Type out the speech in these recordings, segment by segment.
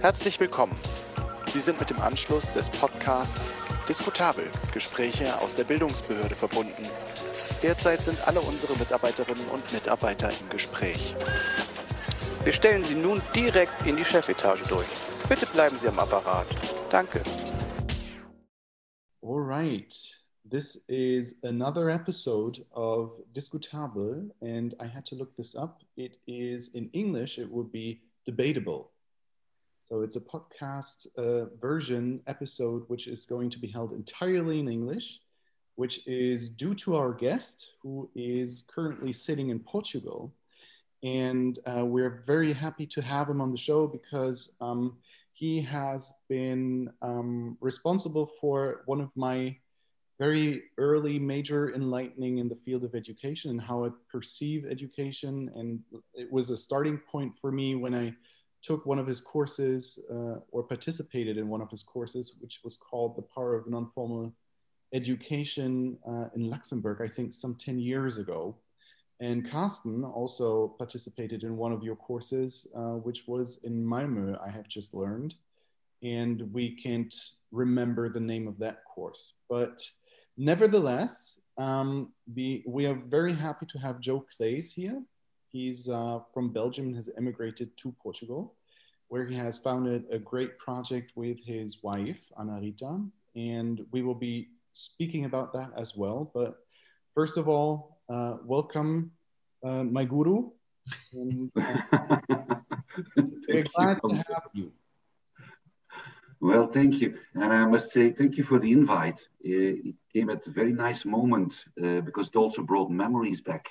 Herzlich willkommen. Sie sind mit dem Anschluss des Podcasts Diskutabel Gespräche aus der Bildungsbehörde verbunden. Derzeit sind alle unsere Mitarbeiterinnen und Mitarbeiter im Gespräch. Wir stellen Sie nun direkt in die Chefetage durch. Bitte bleiben Sie am Apparat. Danke. All right. This is another episode of Discutable, and I had to look this up. It is in English, it would be debatable. So it's a podcast uh, version episode, which is going to be held entirely in English, which is due to our guest, who is currently sitting in Portugal. And uh, we're very happy to have him on the show because um, he has been um, responsible for one of my very early major enlightening in the field of education and how I perceive education. And it was a starting point for me when I took one of his courses uh, or participated in one of his courses, which was called The Power of Non-Formal Education uh, in Luxembourg, I think some 10 years ago. And Carsten also participated in one of your courses, uh, which was in Malmö, I have just learned. And we can't remember the name of that course. But Nevertheless, um, we, we are very happy to have Joe Claes here. He's uh, from Belgium and has emigrated to Portugal, where he has founded a great project with his wife, Ana Rita. And we will be speaking about that as well. But first of all, uh, welcome, uh, my guru. And, uh, we're glad to have you. Well, thank you. And I must say, thank you for the invite. Uh, it came at a very nice moment uh, because it also brought memories back,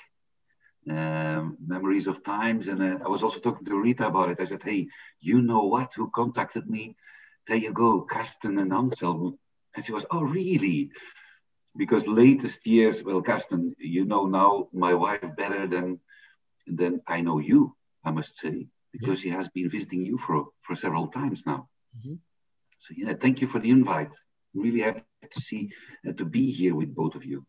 um, memories of times. And uh, I was also talking to Rita about it. I said, hey, you know what? Who contacted me? There you go, Carsten and Anselm. And she was, oh, really? Because latest years, well, Carsten, you know now my wife better than than I know you, I must say, because yeah. she has been visiting you for, for several times now. Mm-hmm. So yeah, thank you for the invite. Really happy to see uh, to be here with both of you.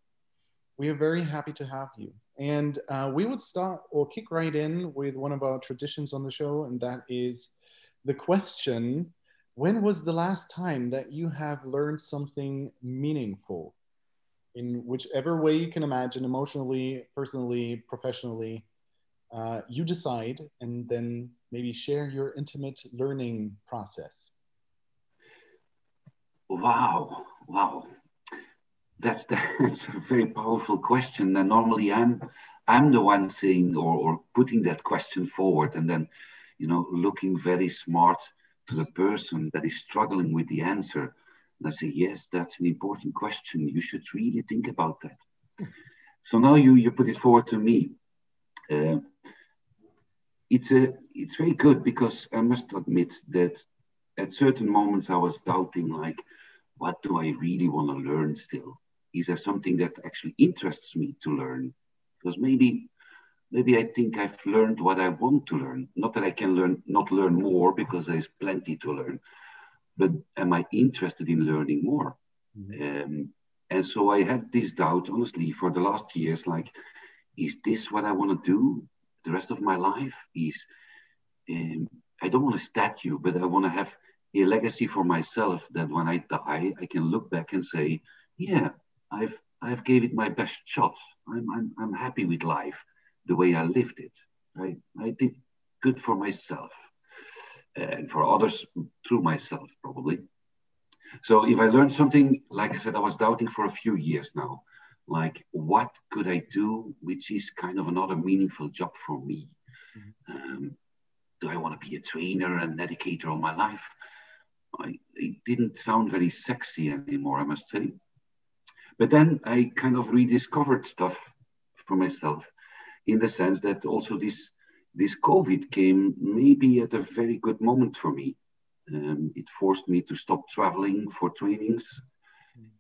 We are very happy to have you. And uh, we would start or kick right in with one of our traditions on the show, and that is the question When was the last time that you have learned something meaningful in whichever way you can imagine, emotionally, personally, professionally? Uh, you decide and then maybe share your intimate learning process. Wow, wow. That's, that's a very powerful question. And normally I'm I'm the one saying or, or putting that question forward and then, you know, looking very smart to the person that is struggling with the answer. And I say, yes, that's an important question. You should really think about that. So now you you put it forward to me. Uh, it's a it's very good because I must admit that at certain moments I was doubting like what do I really want to learn still? Is there something that actually interests me to learn? Because maybe maybe I think I've learned what I want to learn. Not that I can learn not learn more because there's plenty to learn, but am I interested in learning more? Mm-hmm. Um, and so I had this doubt, honestly, for the last years. Like, is this what I want to do the rest of my life? Is um, I don't want a statue, but I want to have a legacy for myself that when I die, I can look back and say, yeah, I've I've gave it my best shot. I'm I'm, I'm happy with life, the way I lived it. I, I did good for myself and for others through myself, probably. So if I learned something, like I said, I was doubting for a few years now. Like, what could I do, which is kind of another meaningful job for me? Mm-hmm. Um, do I want to be a trainer and educator all my life? I, it didn't sound very sexy anymore, I must say. But then I kind of rediscovered stuff for myself in the sense that also this this COVID came maybe at a very good moment for me. Um, it forced me to stop traveling for trainings.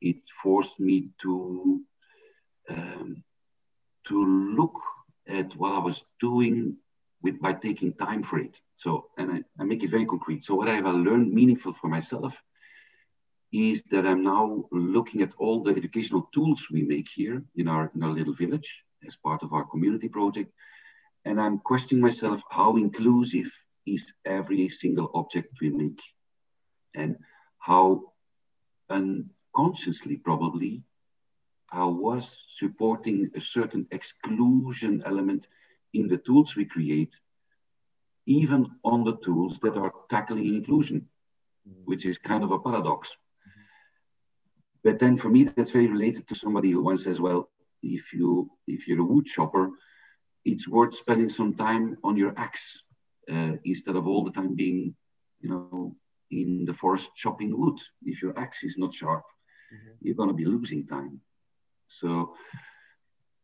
It forced me to um, to look at what I was doing with by taking time for it. So, and I, I make it very concrete. So, what I have learned meaningful for myself is that I'm now looking at all the educational tools we make here in our in our little village as part of our community project, and I'm questioning myself how inclusive is every single object we make? And how unconsciously probably I was supporting a certain exclusion element in the tools we create, even on the tools that are tackling inclusion, mm. which is kind of a paradox. But then for me, that's very related to somebody who once says, well, if you if you're a wood shopper, it's worth spending some time on your axe uh, instead of all the time being, you know, in the forest chopping wood. If your axe is not sharp, mm-hmm. you're going to be losing time. So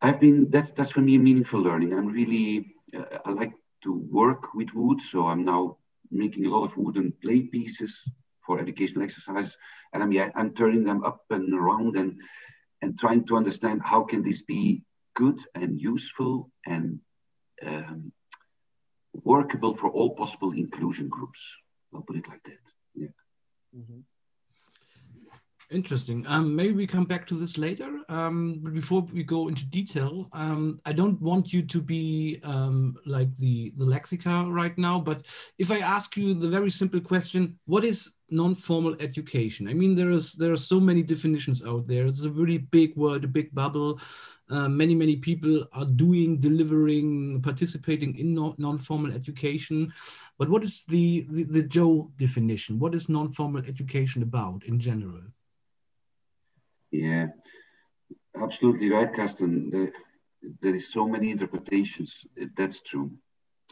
I've been that's that's for me a meaningful learning. I'm really uh, I like to work with wood, so I'm now making a lot of wooden play pieces for educational exercises, and I'm yeah I'm turning them up and around and and trying to understand how can this be good and useful and um, workable for all possible inclusion groups. I'll put it like that. Yeah. Mm-hmm. Interesting. Um, maybe we come back to this later. Um, but before we go into detail, um, I don't want you to be um, like the the lexica right now. But if I ask you the very simple question, what is non-formal education? I mean, there is there are so many definitions out there. It's a really big world, a big bubble. Uh, many many people are doing, delivering, participating in non-formal education. But what is the, the the Joe definition? What is non-formal education about in general? Yeah, absolutely right, Carsten. There, there is so many interpretations. That's true.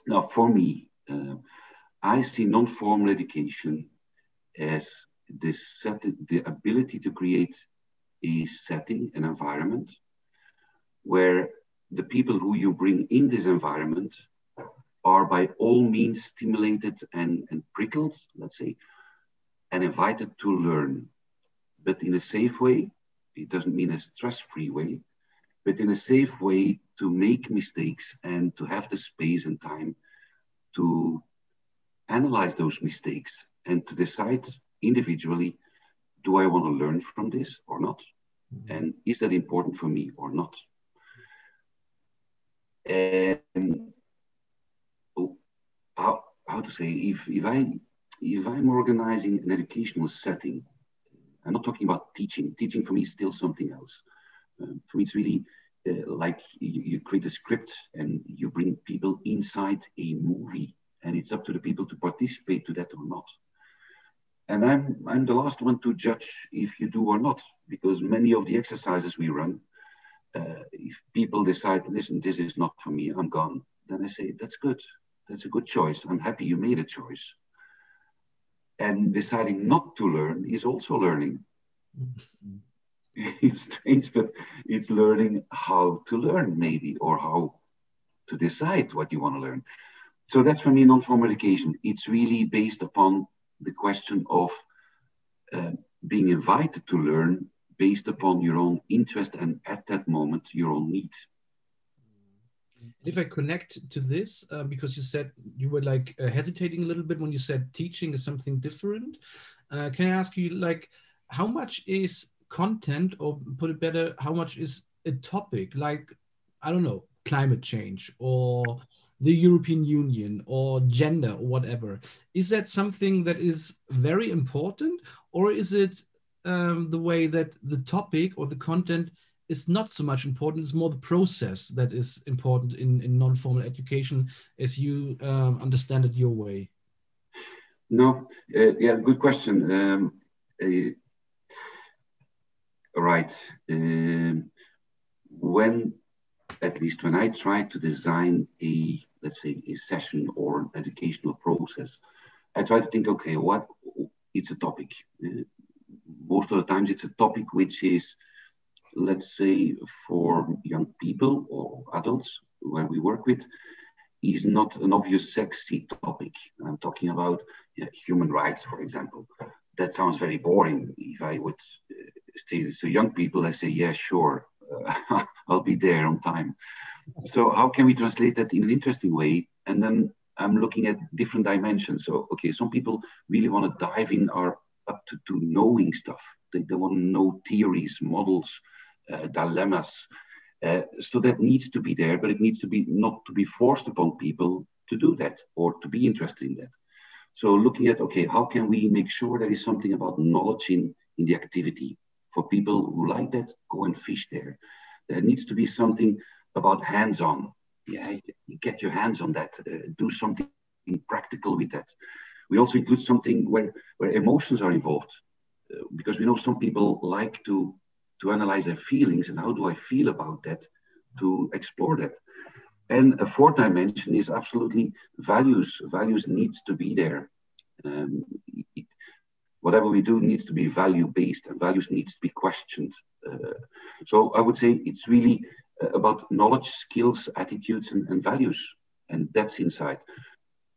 Now, for me, uh, I see non-formal education as the setting, the ability to create a setting, an environment, where the people who you bring in this environment are by all means stimulated and, and prickled, let's say, and invited to learn, but in a safe way, it doesn't mean a stress-free way, but in a safe way to make mistakes and to have the space and time to analyze those mistakes and to decide individually, do I want to learn from this or not? Mm-hmm. And is that important for me or not? And oh, how, how to say, if, if, I, if I'm organizing an educational setting I'm not talking about teaching. Teaching for me is still something else. Um, for me, it's really uh, like you, you, create a script and you bring people inside a movie, and it's up to the people to participate to that or not. And I'm I'm the last one to judge if you do or not, because many of the exercises we run, uh, if people decide, listen, this is not for me, I'm gone, then I say that's good. That's a good choice. I'm happy you made a choice and deciding not to learn is also learning. Mm-hmm. it's strange, but it's learning how to learn, maybe, or how to decide what you want to learn. So that's for me non-formal education. It's really based upon the question of uh, being invited to learn based upon your own interest and at that moment your own need. If I connect to this, uh, because you said you were like uh, hesitating a little bit when you said teaching is something different, uh, can I ask you like how much is content, or put it better, how much is a topic? Like I don't know climate change or the European Union or gender or whatever? Is that something that is very important, or is it um, the way that the topic or the content is not so much important. It's more the process that is important in, in non-formal education as you um, understand it your way. No, uh, yeah, good question. Um, uh, right. Um, when, at least when I try to design a, let's say, a session or an educational process, I try to think, okay, what, it's a topic. Uh, most of the times it's a topic which is let's say, for young people or adults where we work with, is not an obvious sexy topic. I'm talking about human rights, for example. That sounds very boring. If I would uh, say this to young people, I say, yeah, sure, uh, I'll be there on time. So how can we translate that in an interesting way? And then I'm looking at different dimensions. So, okay, some people really want to dive in are up to, to knowing stuff. They, they want to know theories, models, uh, dilemmas. Uh, so that needs to be there, but it needs to be not to be forced upon people to do that or to be interested in that. So looking at, okay, how can we make sure there is something about knowledge in, in the activity? For people who like that, go and fish there. There needs to be something about hands-on. Yeah, get your hands on that. Uh, do something practical with that. We also include something where, where emotions are involved, uh, because we know some people like to to analyze their feelings and how do I feel about that, to explore that. And a fourth dimension is absolutely values. Values needs to be there. Um, whatever we do needs to be value based, and values needs to be questioned. Uh, so I would say it's really about knowledge, skills, attitudes, and, and, values, and that's inside.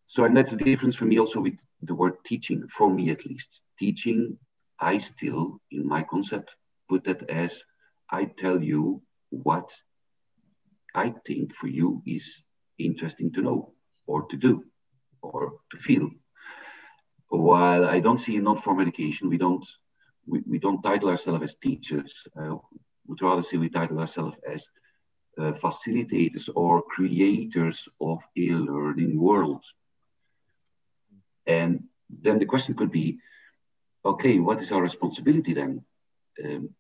So and that's the difference for me also with the word teaching. For me at least, teaching, I still in my concept put that as I tell you what I think for you is interesting to know or to do or to feel. While I don't see in non-formal education, we don't we, we don't title ourselves as teachers. Uh, would rather say we title ourselves as uh, facilitators or creators of a learning world. And then the question could be, okay, what is our responsibility then? Um,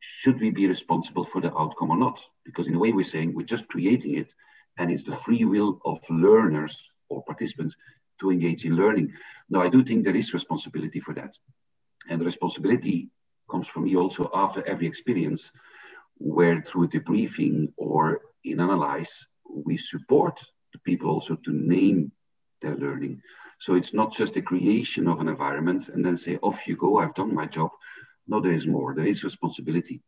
should we be responsible for the outcome or not? Because in a way, we're saying we're just creating it, and it's the free will of learners or participants to engage in learning. Now, I do think there is responsibility for that. And the responsibility comes from me also after every experience, where through debriefing or in analyze, we support the people also to name their learning. So it's not just the creation of an environment and then say, off you go, I've done my job. No, there is more. There is responsibility.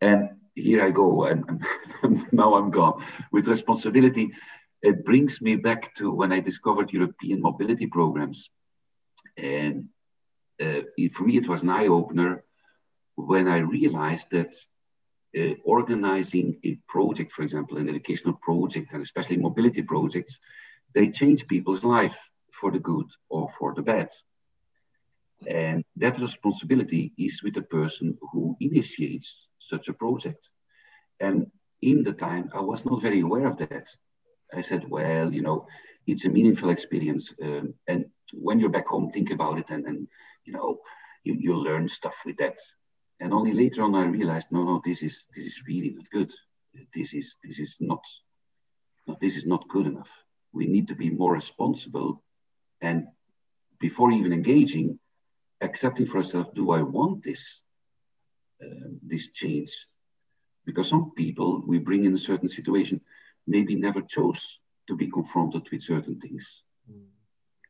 And here I go, and, now I'm gone. With responsibility, it brings me back to when I discovered European mobility programs. And uh, for me, it was an eye opener when I realized that uh, organizing a project, for example, an educational project, and especially mobility projects, they change people's life for the good or for the bad. And that responsibility is with the person who initiates such a project. And in the time, I was not very aware of that. I said, well, you know, it's a meaningful experience. Um, and when you're back home, think about it and, and you know, you, you learn stuff with that. And only later on I realized, no, no, this is this is really not good. This is this is not, no, this is not good enough. We need to be more responsible. And before even engaging, accepting for ourselves, do I want this, uh, this change? Because some people we bring in a certain situation maybe never chose to be confronted with certain things. Mm.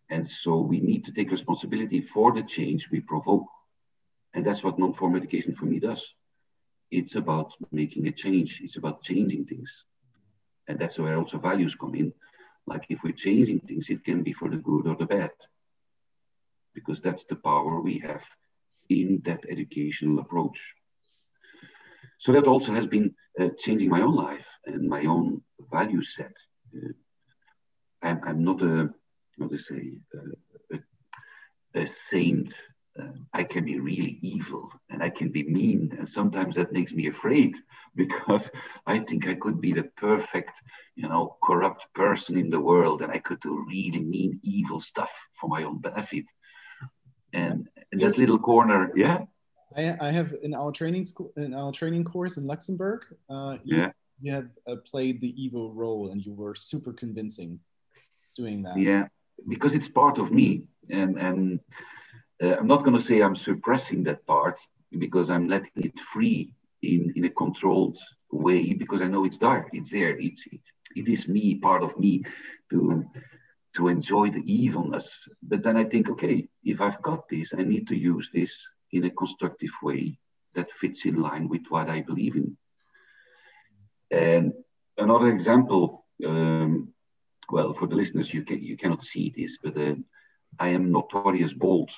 And so we need to take responsibility for the change we provoke. And that's what non-formal education for me does. It's about making a change. It's about changing things. And that's where also values come in. Like if we're changing things, it can be for the good or the bad because that's the power we have in that educational approach. So that also has been uh, changing my own life and my own value set. Uh, I'm, I'm, not a, how to say, uh, a, a, saint. Uh, I can be really evil and I can be mean. And sometimes that makes me afraid because I think I could be the perfect, you know, corrupt person in the world and I could do really mean, evil stuff for my own benefit. And in that little corner yeah? I, I have in our training school in our training course in luxembourg uh, you, yeah. you had uh, played the evil role and you were super convincing doing that. Yeah because it's part of me. And and uh, i'm not going to say i'm suppressing that part because i'm letting it free in in a controlled way because i know it's there it's there it's it, it is me part of me to to enjoy the evilness. But then I think, okay, if I've got this, I need to use this in a constructive way that fits in line with what I believe in. And another example, um, well, for the listeners, you can you cannot see this, but uh, I am notorious bold,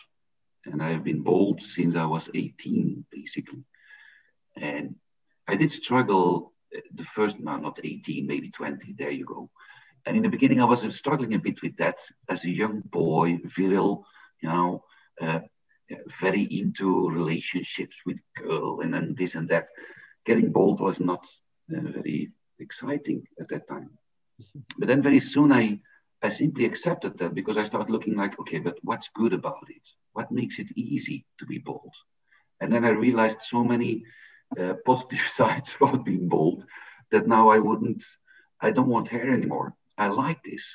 and I have been bold since I was 18, basically. And I did struggle uh, the first, no, not 18, maybe 20. There you go and in the beginning, I was struggling a bit with that as a young boy, virile, you know, uh, very into relationships with girl and then this and that. Getting bold was not uh, very exciting at that time. but then very soon I, I simply accepted that because I started looking like, okay, but what's good about it? What makes it easy to be bold? And then I realized so many uh, positive sides about being bold that now I wouldn't, I don't want hair anymore. I like this.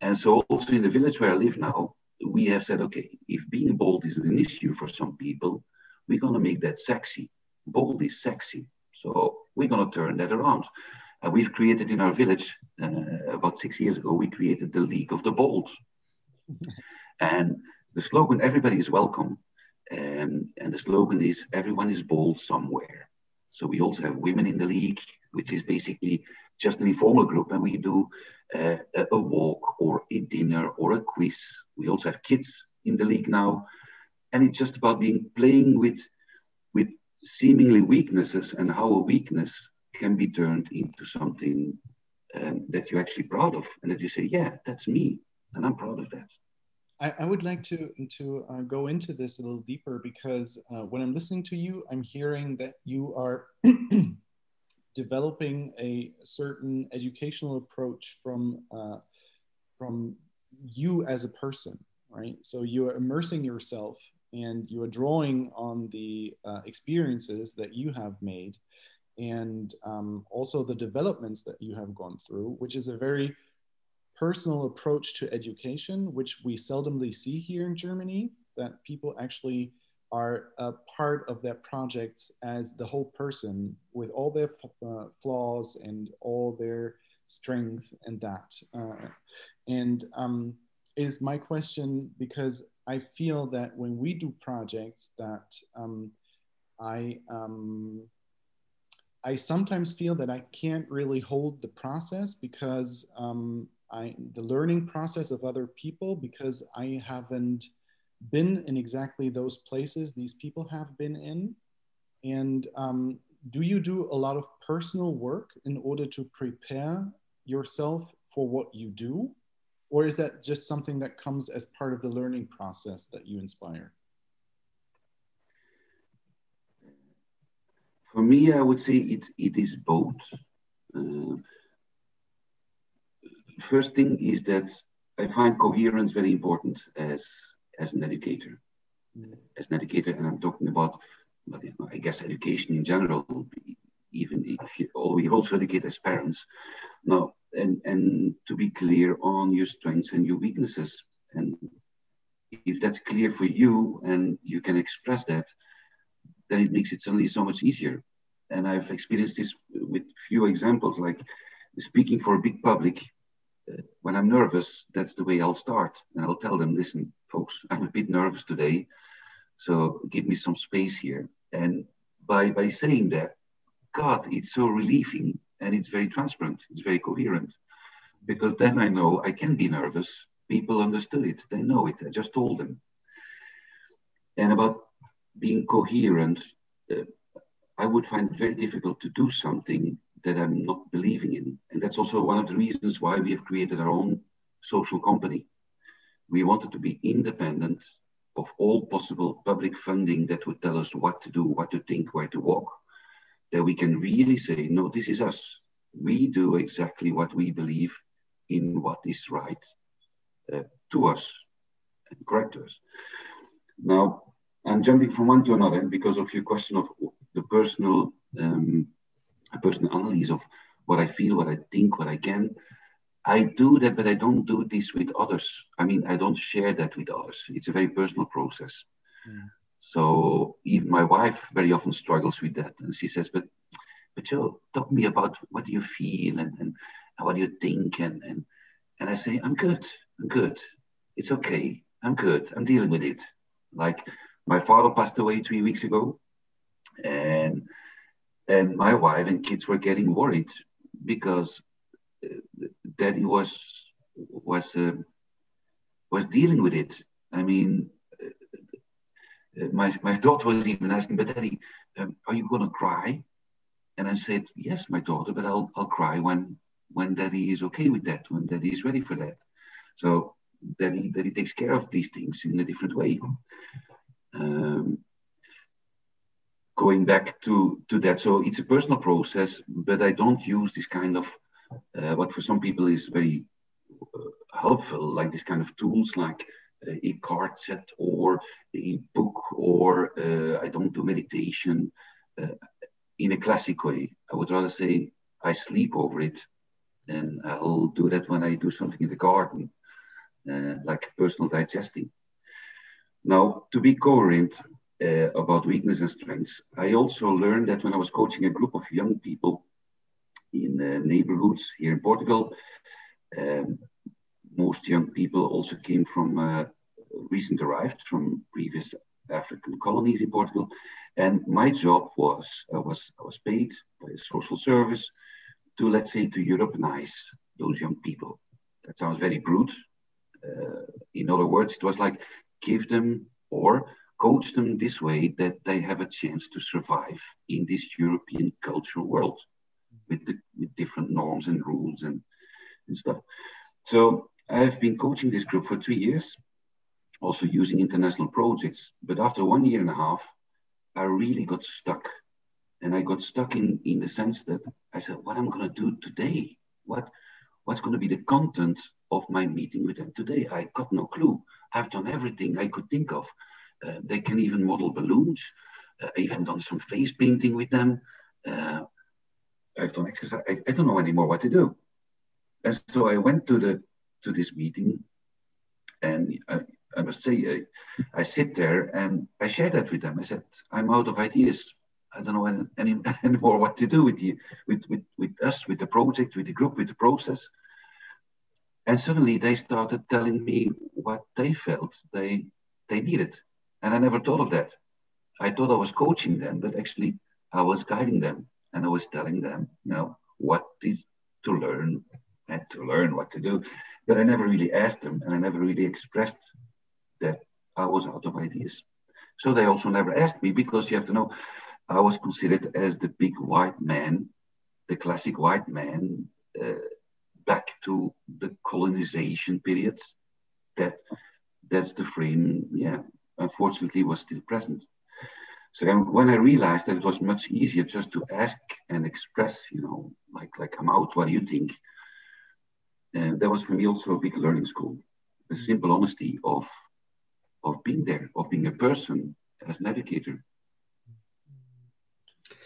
And so also in the village where I live now, we have said, okay, if being bold is an issue for some people, we're going to make that sexy. Bold is sexy. So we're going to turn that around. And we've created in our village, uh, about six years ago, we created the League of the Bold. and the slogan, everybody is welcome. Um, and the slogan is, everyone is bold somewhere. So we also have women in the league, which is basically just an informal group. And we do uh, a walk or a dinner or a quiz. We also have kids in the league now. And it's just about being playing with, with seemingly weaknesses and how a weakness can be turned into something um, that you're actually proud of and that you say, yeah, that's me. And I'm proud of that. I, I would like to, to uh, go into this a little deeper because uh, when I'm listening to you, I'm hearing that you are developing a certain educational approach from, uh, from you as a person, right? So you are immersing yourself and you are drawing on the uh, experiences that you have made and um, also the developments that you have gone through, which is a very personal approach to education, which we seldomly see here in Germany, that people actually are a part of that project as the whole person with all their uh, flaws and all their strength and that. Uh, and um, is my question because I feel that when we do projects that um, I um, I sometimes feel that I can't really hold the process because um, I the learning process of other people because I haven't been in exactly those places these people have been in. And um, do you do a lot of personal work in order to prepare yourself for what you do? Or is that just something that comes as part of the learning process that you inspire? For me, I would say it, it is both. Uh, first thing is that I find coherence very important as, as an educator. Mm. As an educator, and I'm talking about, but I guess education in general, even if you, we also educate as parents. Now, and, and to be clear on your strengths and your weaknesses. And if that's clear for you and you can express that, then it makes it suddenly so much easier. And I've experienced this with few examples, like speaking for a big public. Uh, when I'm nervous, that's the way I'll start. And I'll tell them, listen, folks, I'm a bit nervous today. So give me some space here. And by, by saying that, God, it's so relieving and it's very transparent, it's very coherent. Because then I know I can be nervous. People understood it, they know it. I just told them. And about being coherent, uh, I would find it very difficult to do something that I'm not believing in. And that's also one of the reasons why we have created our own social company. We wanted to be independent of all possible public funding that would tell us what to do, what to think, where to walk that we can really say, no, this is us. We do exactly what we believe in what is right uh, to us and correct us. Now, I'm jumping from one to another because of your question of the personal, um, personal analysis of what I feel, what I think, what I can. I do that, but I don't do this with others. I mean, I don't share that with others. It's a very personal process. Mm. So even my wife very often struggles with that. And she says, but, but Joe, talk to me about what do you feel and, and, and what do you think? And, and, and I say, I'm good. I'm good. It's okay. I'm good. I'm dealing with it. Like my father passed away three weeks ago and, and my wife and kids were getting worried because uh, daddy was, was, uh, was dealing with it. I mean, my, my daughter was even asking, but daddy, um, are you going to cry? And I said, yes, my daughter, but I'll, I'll cry when, when daddy is okay with that, when daddy is ready for that. So daddy, daddy takes care of these things in a different way. Um, going back to, to that, so it's a personal process, but I don't use this kind of uh, what for some people is very uh, helpful, like this kind of tools like uh, a card set or a book or uh, I don't do meditation uh, in a classic way. I would rather say I sleep over it and I'll do that when I do something in the garden, uh, like personal digesting. Now, to be coherent uh, about weakness and strengths, I also learned that when I was coaching a group of young people in uh, neighborhoods here in Portugal, um, most young people also came from uh, recent arrived from previous African colonies in Portugal, and my job was I was I was paid by a social service to let's say to Europeanize those young people. That sounds very brute. Uh, in other words, it was like give them or coach them this way that they have a chance to survive in this European cultural world with, the, with different norms and rules and, and stuff. So I've been coaching this group for three years, also using international projects. But after one year and a half, I really got stuck. And I got stuck in, in the sense that I said, what am I going to do today? What, what's going to be the content of my meeting with them today? I got no clue. I've done everything I could think of. Uh, they can even model balloons. Uh, I even done some face painting with them. Uh, I've done exercise. I, I, don't know anymore what to do. And so I went to the to this meeting, and I, I must say, I, I sit there and I share that with them. I said, I'm out of ideas. I don't know any, any, anymore what to do with you, with, with, with us, with the project, with the group, with the process. And suddenly they started telling me what they felt they they needed. And I never thought of that. I thought I was coaching them, but actually I was guiding them and I was telling them, you know, what is to learn and to learn what to do. But I never really asked them and I never really expressed that I was out of ideas. So they also never asked me because you have to know I was considered as the big white man, the classic white man, uh, back to the colonization period. That that's the frame, yeah, unfortunately was still present. So when I realized that it was much easier just to ask and express, you know, like like I'm out, what do you think? And uh, that was for me also a big learning school. The simple honesty of of being there, of being a person as an educator.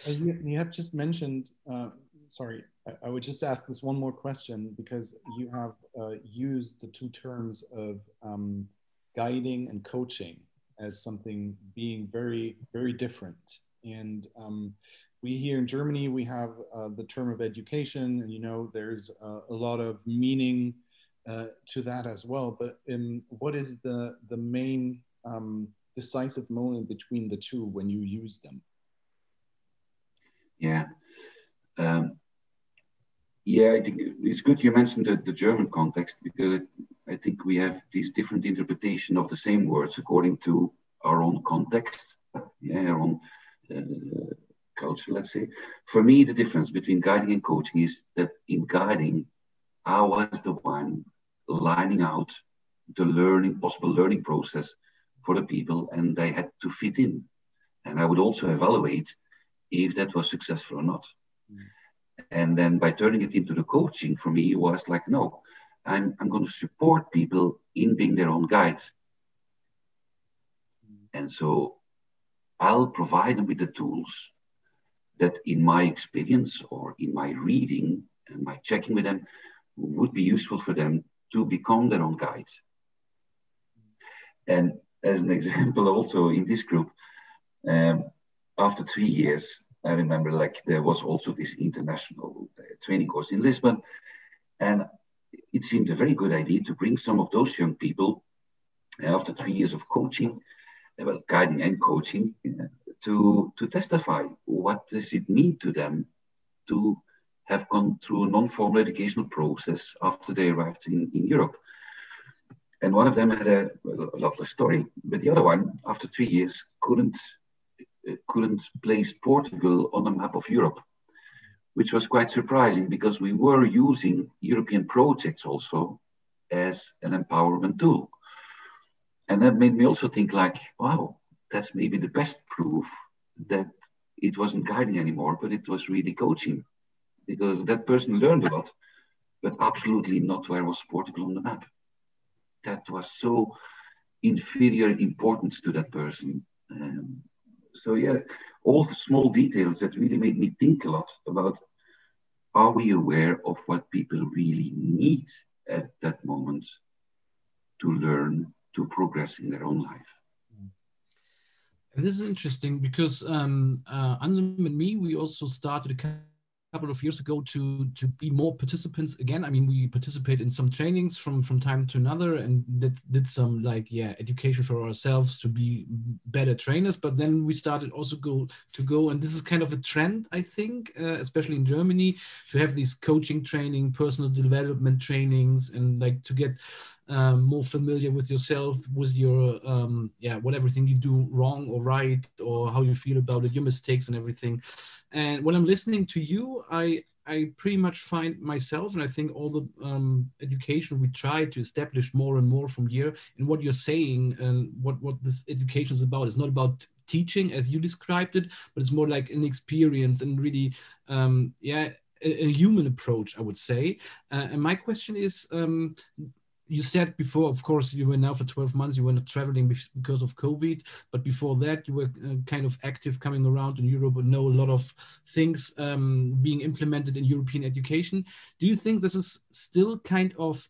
You, you have just mentioned, uh, sorry, I, I, would just ask this one more question because you have uh, used the two terms of um, guiding and coaching as something being very, very different. And um, we here in Germany, we have uh, the term of education, and you know, there's uh, a lot of meaning uh, to that as well. But in, what is the the main um, decisive moment between the two when you use them? Yeah, um, yeah, I think it's good you mentioned the, the German context because I think we have these different interpretation of the same words according to our own context, yeah, our own uh, culture, let's say. For me, the difference between guiding and coaching is that in guiding, I was the one lining out the learning, possible learning process for the people, and they had to fit in. And I would also evaluate if that was successful or not. Mm. And then by turning it into the coaching for me, it was like, no, I'm, I'm going to support people in being their own guides. And so I'll provide them with the tools that, in my experience or in my reading and my checking with them, would be useful for them to become their own guides. And as an example, also in this group, um, after three years, I remember like there was also this international uh, training course in Lisbon, and it seemed a very good idea to bring some of those young people uh, after three years of coaching, uh, well, guiding and coaching, to to testify what does it mean to them to have gone through a non-formal educational process after they arrived in, in Europe. And one of them had a, a lovely story, but the other one, after three years, couldn't couldn't place Portugal on the map of Europe, which was quite surprising because we were using European projects also as an empowerment tool. And that made me also think like, wow, that's maybe the best proof that it wasn't guiding anymore, but it was really coaching because that person learned a lot but absolutely not where was Portugal on the map. That was so inferior importance to that person. Um, so yeah, all the small details that really made me think a lot about are we aware of what people really need at that moment to learn to progress in their own life? And this is interesting because um, uh, Anselm and me, we also started a couple of years ago to to be more participants again. I mean, we participate in some trainings from from time to another, and that did some like yeah education for ourselves to be better trainers. But then we started also go to go, and this is kind of a trend, I think, uh, especially in Germany, to have these coaching training, personal development trainings, and like to get um, more familiar with yourself, with your um, yeah, what everything you do wrong or right, or how you feel about it, your mistakes and everything. And when I'm listening to you, I I pretty much find myself, and I think all the um, education we try to establish more and more from here, and what you're saying and what what this education is about. It's not about teaching as you described it, but it's more like an experience and really, um, yeah, a, a, human approach, I would say. Uh, and my question is, um, you said before, of course, you were now for 12 months, you were not traveling because of COVID, but before that, you were uh, kind of active coming around in Europe and know a lot of things um, being implemented in European education. Do you think this is still kind of,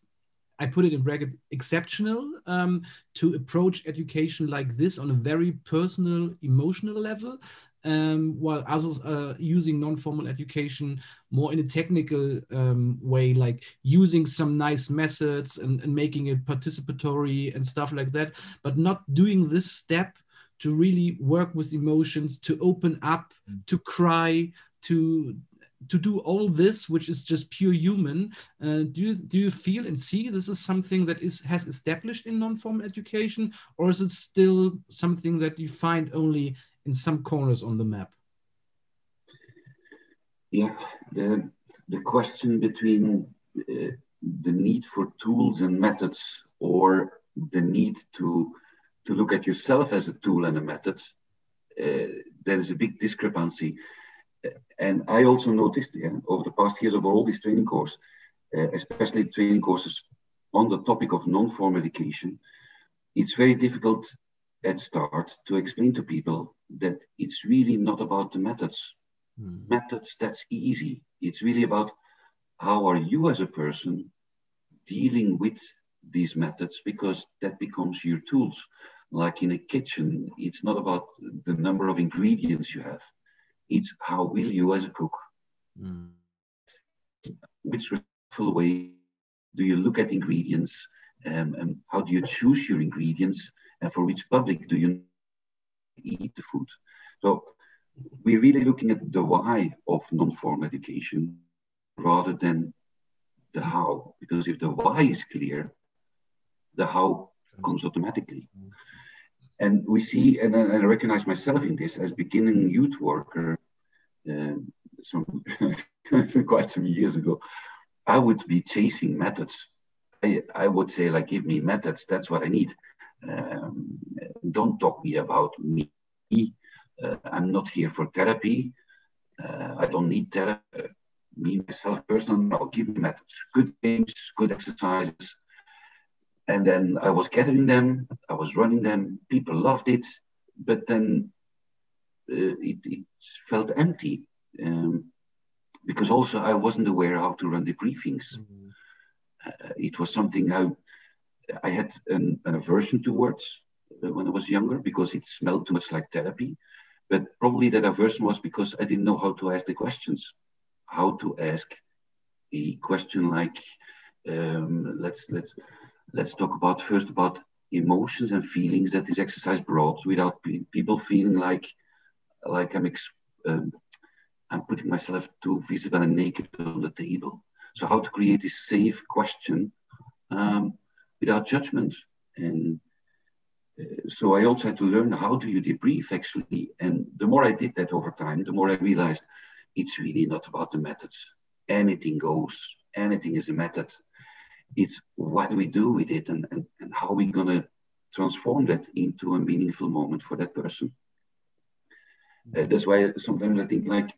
I put it in brackets, exceptional um, to approach education like this on a very personal, emotional level? Um, while others are using non-formal education more in a technical um, way, like using some nice methods and, and making it participatory and stuff like that, but not doing this step to really work with emotions, to open up, mm. to cry, to to do all this, which is just pure human. Uh, do you do you feel and see this is something that is has established in non-formal education, or is it still something that you find only in some corners on the map? Yeah, the, the question between uh, the need for tools and methods or the need to, to look at yourself as a tool and a method, uh, there is a big discrepancy. And I also noticed yeah, over the past years of all these training courses, uh, especially training courses on the topic of non-formal education, it's very difficult at start to explain to people that it's really not about the methods. Mm. Methods, that's easy. It's really about how are you as a person dealing with these methods because that becomes your tools. Like in a kitchen, it's not about the number of ingredients you have. It's how will you as a cook? Mm. Which respectful way do you look at ingredients? Um, and how do you choose your ingredients? And for which public do you eat the food. So we're really looking at the why of non-formal education rather than the how. Because if the why is clear, the how comes automatically. And we see, and I recognize myself in this as beginning youth worker um, some, quite some years ago. I would be chasing methods. I, I would say, like, give me methods, that's what I need. Um, don't talk me about me. Uh, I'm not here for therapy. Uh, I don't need therapy. Me, myself, personally, no, give me methods, good games, good exercises. And then I was gathering them, I was running them, people loved it, but then uh, it, it, felt empty. Um, because also I wasn't aware how to run the briefings. Mm-hmm. Uh, it was something I I had an, an aversion towards uh, when I was younger because it smelled too much like therapy. But probably that aversion was because I didn't know how to ask the questions, how to ask a question like, um, let's let's let's talk about first about emotions and feelings that this exercise brought without pe- people feeling like like I'm ex- um, I'm putting myself too visible and naked on the table. So how to create a safe question um, without judgment. And uh, so I also had to learn how do you debrief actually. And the more I did that over time, the more I realized it's really not about the methods. Anything goes, anything is a method. It's what we do with it and, and, and how are we going to transform that into a meaningful moment for that person. Uh, that's why sometimes I think like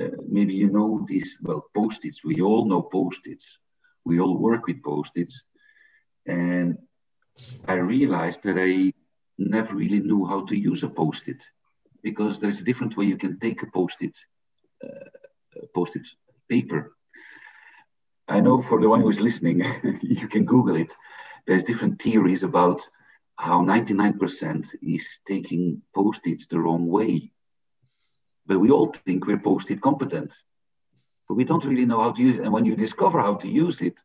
uh, maybe you know these well post-its. We all know post-its we all work with post-its. And I realized that I never really knew how to use a post-it because there's a different way you can take a post-it, uh, post-it paper. I know for the one who's listening, you can Google it. There's different theories about how 99% is taking post-its the wrong way. But we all think we're post-it competent, but we don't really know how to use it. And when you discover how to use it,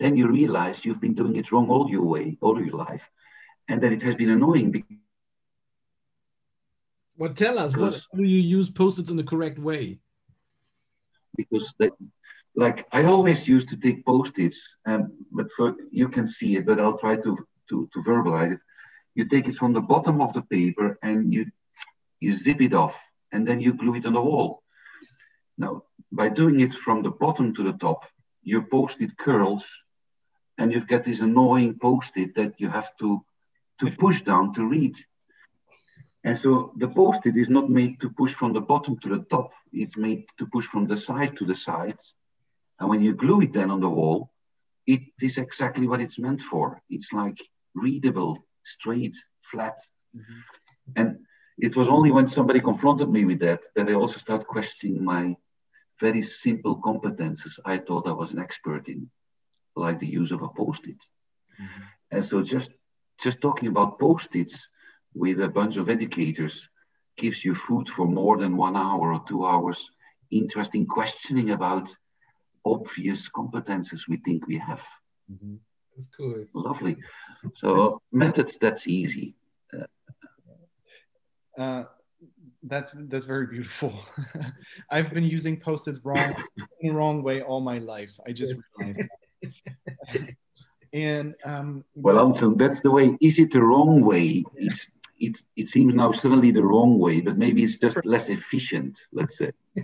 then you realize you've been doing it wrong all your way, all your life, and that it has been annoying. Well, tell us, what do you use post-its in the correct way? Because that, like I always used to take post-its, um, but for you can see it, but I'll try to, to to verbalize it. You take it from the bottom of the paper and you you zip it off, and then you glue it on the wall. Now, by doing it from the bottom to the top, your post-it curls, and you've got this annoying post-it that you have to to push down to read. And so the post-it is not made to push from the bottom to the top. It's made to push from the side to the sides and when you glue it then on the wall, it is exactly what it's meant for. It's like readable, straight, flat. Mm-hmm. And it was only when somebody confronted me with that that I also started questioning my very simple competences I thought I was an expert in, like the use of a post-it. Mm-hmm. And so just just talking about post-its with a bunch of educators gives you food for more than one hour or two hours, interesting questioning about obvious competences we think we have. Mm-hmm. That's cool. Lovely. So methods, that's easy. Uh, uh, that's that's very beautiful. I've been using post-its wrong in the wrong way all my life. I just realized. and um, well, Anton, that's the way. Is it the wrong way? It's it it seems now suddenly the wrong way, but maybe it's just less efficient. Let's say.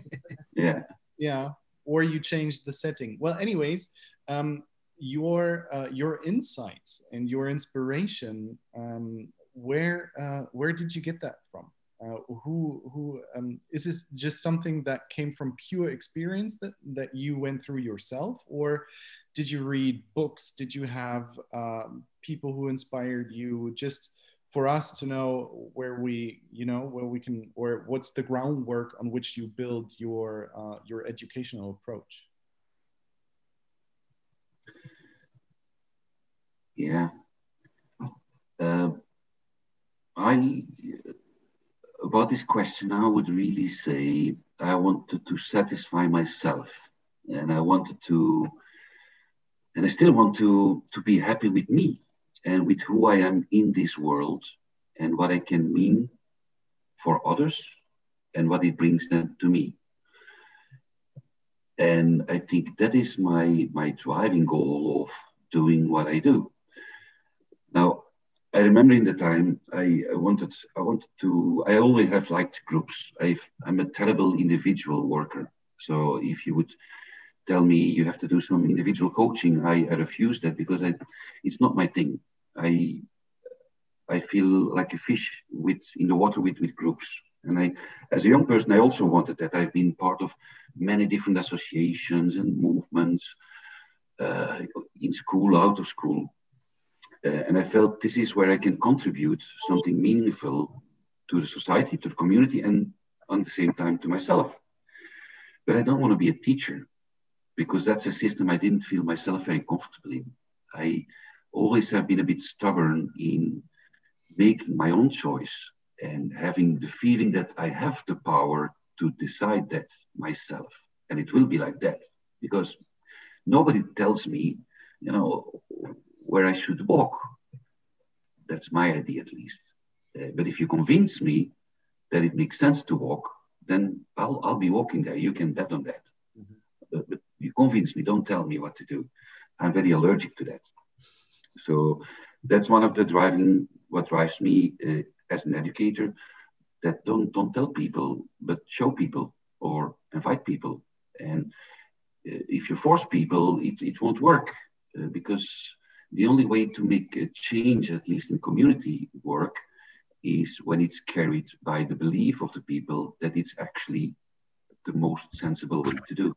Yeah. Yeah or you change the setting. Well, anyways, um, your uh, your insights and your inspiration, um, where uh, where did you get that from? Uh, who who um, is this just something that came from pure experience that that you went through yourself, or did you read books? Did you have um, people who inspired you? Just for us to know where we you know where we can or what's the groundwork on which you build your uh, your educational approach yeah uh, i about this question i would really say i wanted to satisfy myself and i wanted to and i still want to to be happy with me and with who I am in this world and what I can mean for others and what it brings them to me. And I think that is my, my driving goal of doing what I do. Now, I remember in the time I, I wanted I wanted to I always have liked groups. i am a terrible individual worker. So if you would tell me you have to do some individual coaching, I, I refuse that because I, it's not my thing. I I feel like a fish with in the water with, with groups. And I, as a young person, I also wanted that. I've been part of many different associations and movements uh, in school, out of school. Uh, and I felt this is where I can contribute something meaningful to the society, to the community, and at the same time to myself. But I don't want to be a teacher because that's a system I didn't feel myself very comfortable in. I always have been a bit stubborn in making my own choice and having the feeling that I have the power to decide that myself. And it will be like that because nobody tells me, you know, where I should walk. That's my idea, at least. Uh, but if you convince me that it makes sense to walk, then I'll, I'll be walking there. You can bet on that. Mm-hmm. But, but you convince me, don't tell me what to do. I'm very allergic to that. So that's one of the driving what drives me uh, as an educator. That don't don't tell people, but show people or invite people. And uh, if you force people, it, it won't work uh, because the only way to make a change, at least in community work, is when it's carried by the belief of the people that it's actually the most sensible way to do.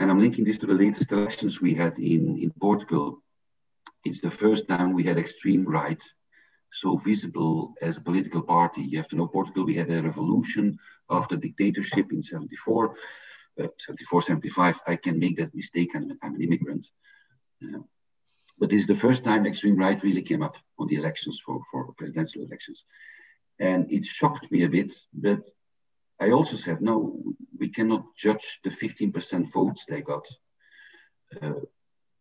And I'm linking this to the latest elections we had in, in Portugal. It's the first time we had extreme right so visible as a political party. You have to know Portugal, we had a revolution after dictatorship in 74, uh, 74, 75. I can make that mistake, I'm, I'm an immigrant. Uh, but this is the first time extreme right really came up on the elections for, for presidential elections. And it shocked me a bit, but I also said, no, we cannot judge the 15% votes they got. Uh,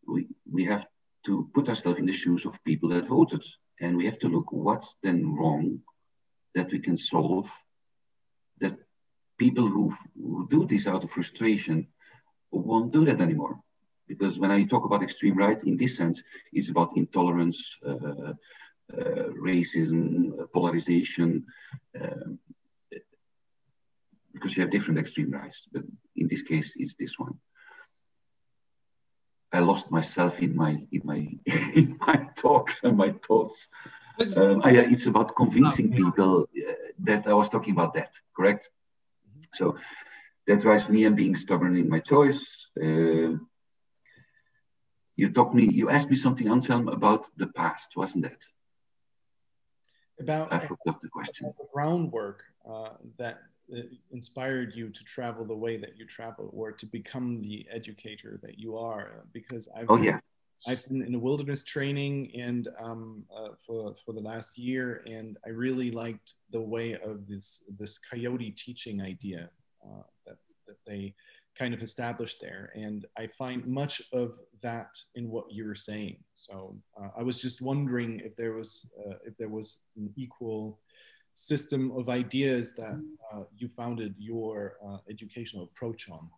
we, we have to put ourselves in the shoes of people that voted. And we have to look what's then wrong that we can solve, that people who, who do this out of frustration won't do that anymore. Because when I talk about extreme right, in this sense, it's about intolerance, uh, uh, racism, polarization, uh, because you have different extreme rights. But in this case, it's this one. I lost myself in my in my in my talks and my thoughts. Um, I, it's about convincing people uh, that I was talking about that, correct? So that drives me and being stubborn in my choice. Uh, you talked me, you asked me something, Anselm, about the past, wasn't it? About I forgot the question. The groundwork uh, that inspired you to travel the way that you travel or to become the educator that you are because i've oh yeah. I've been in a wilderness training and um, uh, for, for the last year and i really liked the way of this this coyote teaching idea uh, that, that they kind of established there. And i find much of that in what you're saying. So uh, i was just wondering if there was uh, if there was an equal system of ideas that uh, you founded your uh, educational approach on?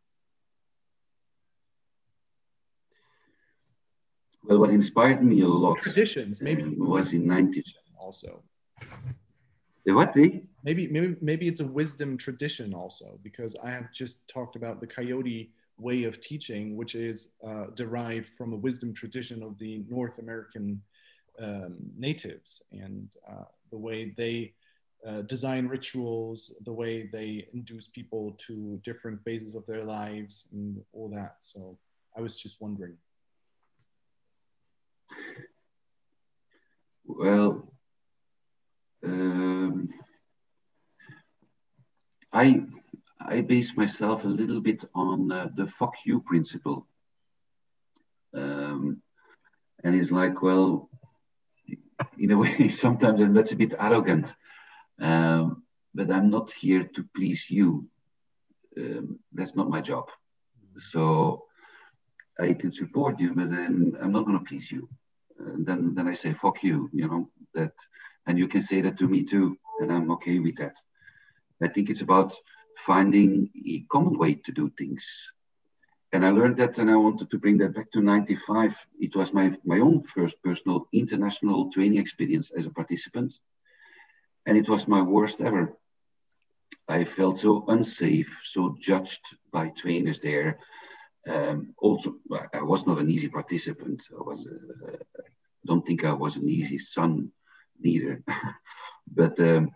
Well, what inspired me a lot traditions maybe was in 90s also. The what? The? Maybe maybe maybe it's a wisdom tradition also because I have just talked about the coyote way of teaching, which is uh, derived from a wisdom tradition of the North American um, natives and uh, the way they uh, design rituals, the way they induce people to different phases of their lives, and all that. So I was just wondering. Well, um, I I base myself a little bit on uh, the fuck you principle, um, and it's like, well, in a way, sometimes and that's a bit arrogant um, but I'm not here to please you. Um, that's not my job. So I can support you, but then I'm not going to please you. And then, then I say, fuck you, you know, that, and you can say that to me too, and I'm okay with that. I think it's about finding a common way to do things. And I learned that, and I wanted to bring that back to 95. It was my, my own first personal international training experience as a participant and it was my worst ever. I felt so unsafe, so judged by trainers there. Um, also, I was not an easy participant. I was, uh, don't think I was an easy son neither. but um,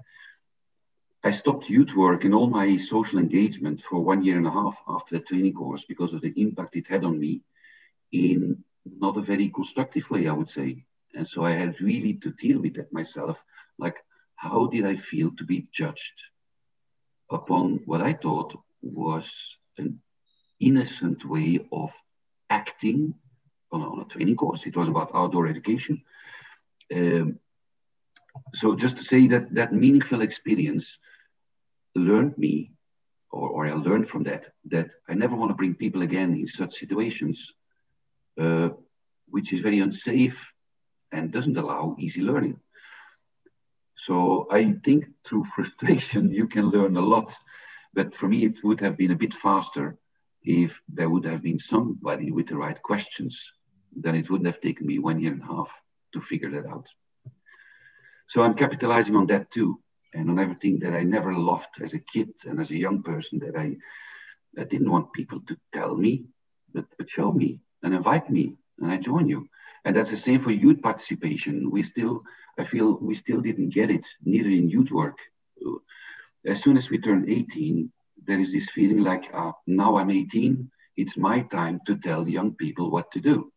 I stopped youth work and all my social engagement for one year and a half after the training course because of the impact it had on me in not a very constructive way, I would say. And so I had really to deal with that myself. Like, how did I feel to be judged upon what I thought was an innocent way of acting on, on a training course? It was about outdoor education. Um, so just to say that that meaningful experience learned me, or, or I learned from that, that I never want to bring people again in such situations, uh, which is very unsafe and doesn't allow easy learning. So I think through frustration, you can learn a lot. But for me, it would have been a bit faster if there would have been somebody with the right questions. Then it wouldn't have taken me one year and a half to figure that out. So I'm capitalizing on that too, and on everything that I never loved as a kid and as a young person that I, I didn't want people to tell me, but, but show me and invite me, and I join you. And that's the same for youth participation. We still, I feel we still didn't get it, neither in youth work. As soon as we turn 18, there is this feeling like, uh, now I'm 18 it's my time to tell young people what to do.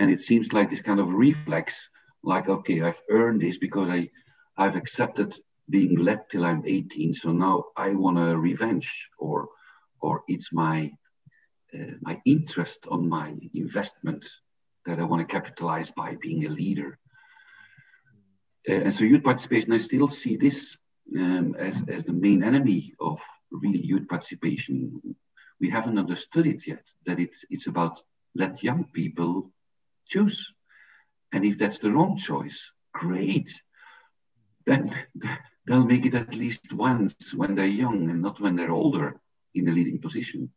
And it seems like this kind of reflex, like, okay, I've earned this because I, I've accepted being led till I'm 18. So now I want a revenge or, or it's my, uh, my interest on my investment that I want to capitalize by being a leader. And so youth participation, I still see this um, as, as the main enemy of really youth participation. We haven't understood it yet, that it's, it's about let young people choose. And if that's the wrong choice, great. Then they'll make it at least once when they're young and not when they're older in a leading position.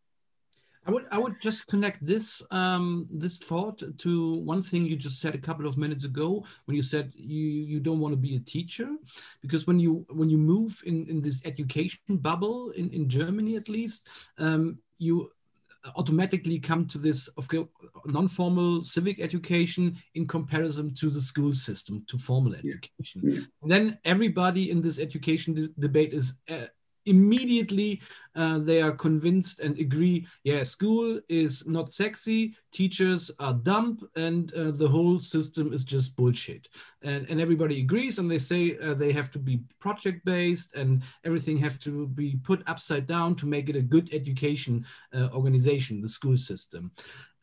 I would I would just connect this um, this thought to one thing you just said a couple of minutes ago when you said you you don't want to be a teacher because when you when you move in in this education bubble in in Germany at least um, you automatically come to this of non-formal civic education in comparison to the school system to formal education yeah. then everybody in this education debate is uh, immediately uh, they are convinced and agree yeah school is not sexy teachers are dumb and uh, the whole system is just bullshit. And, and everybody agrees and they say uh, they have to be project based and everything have to be put upside down to make it a good education uh, organization the school system.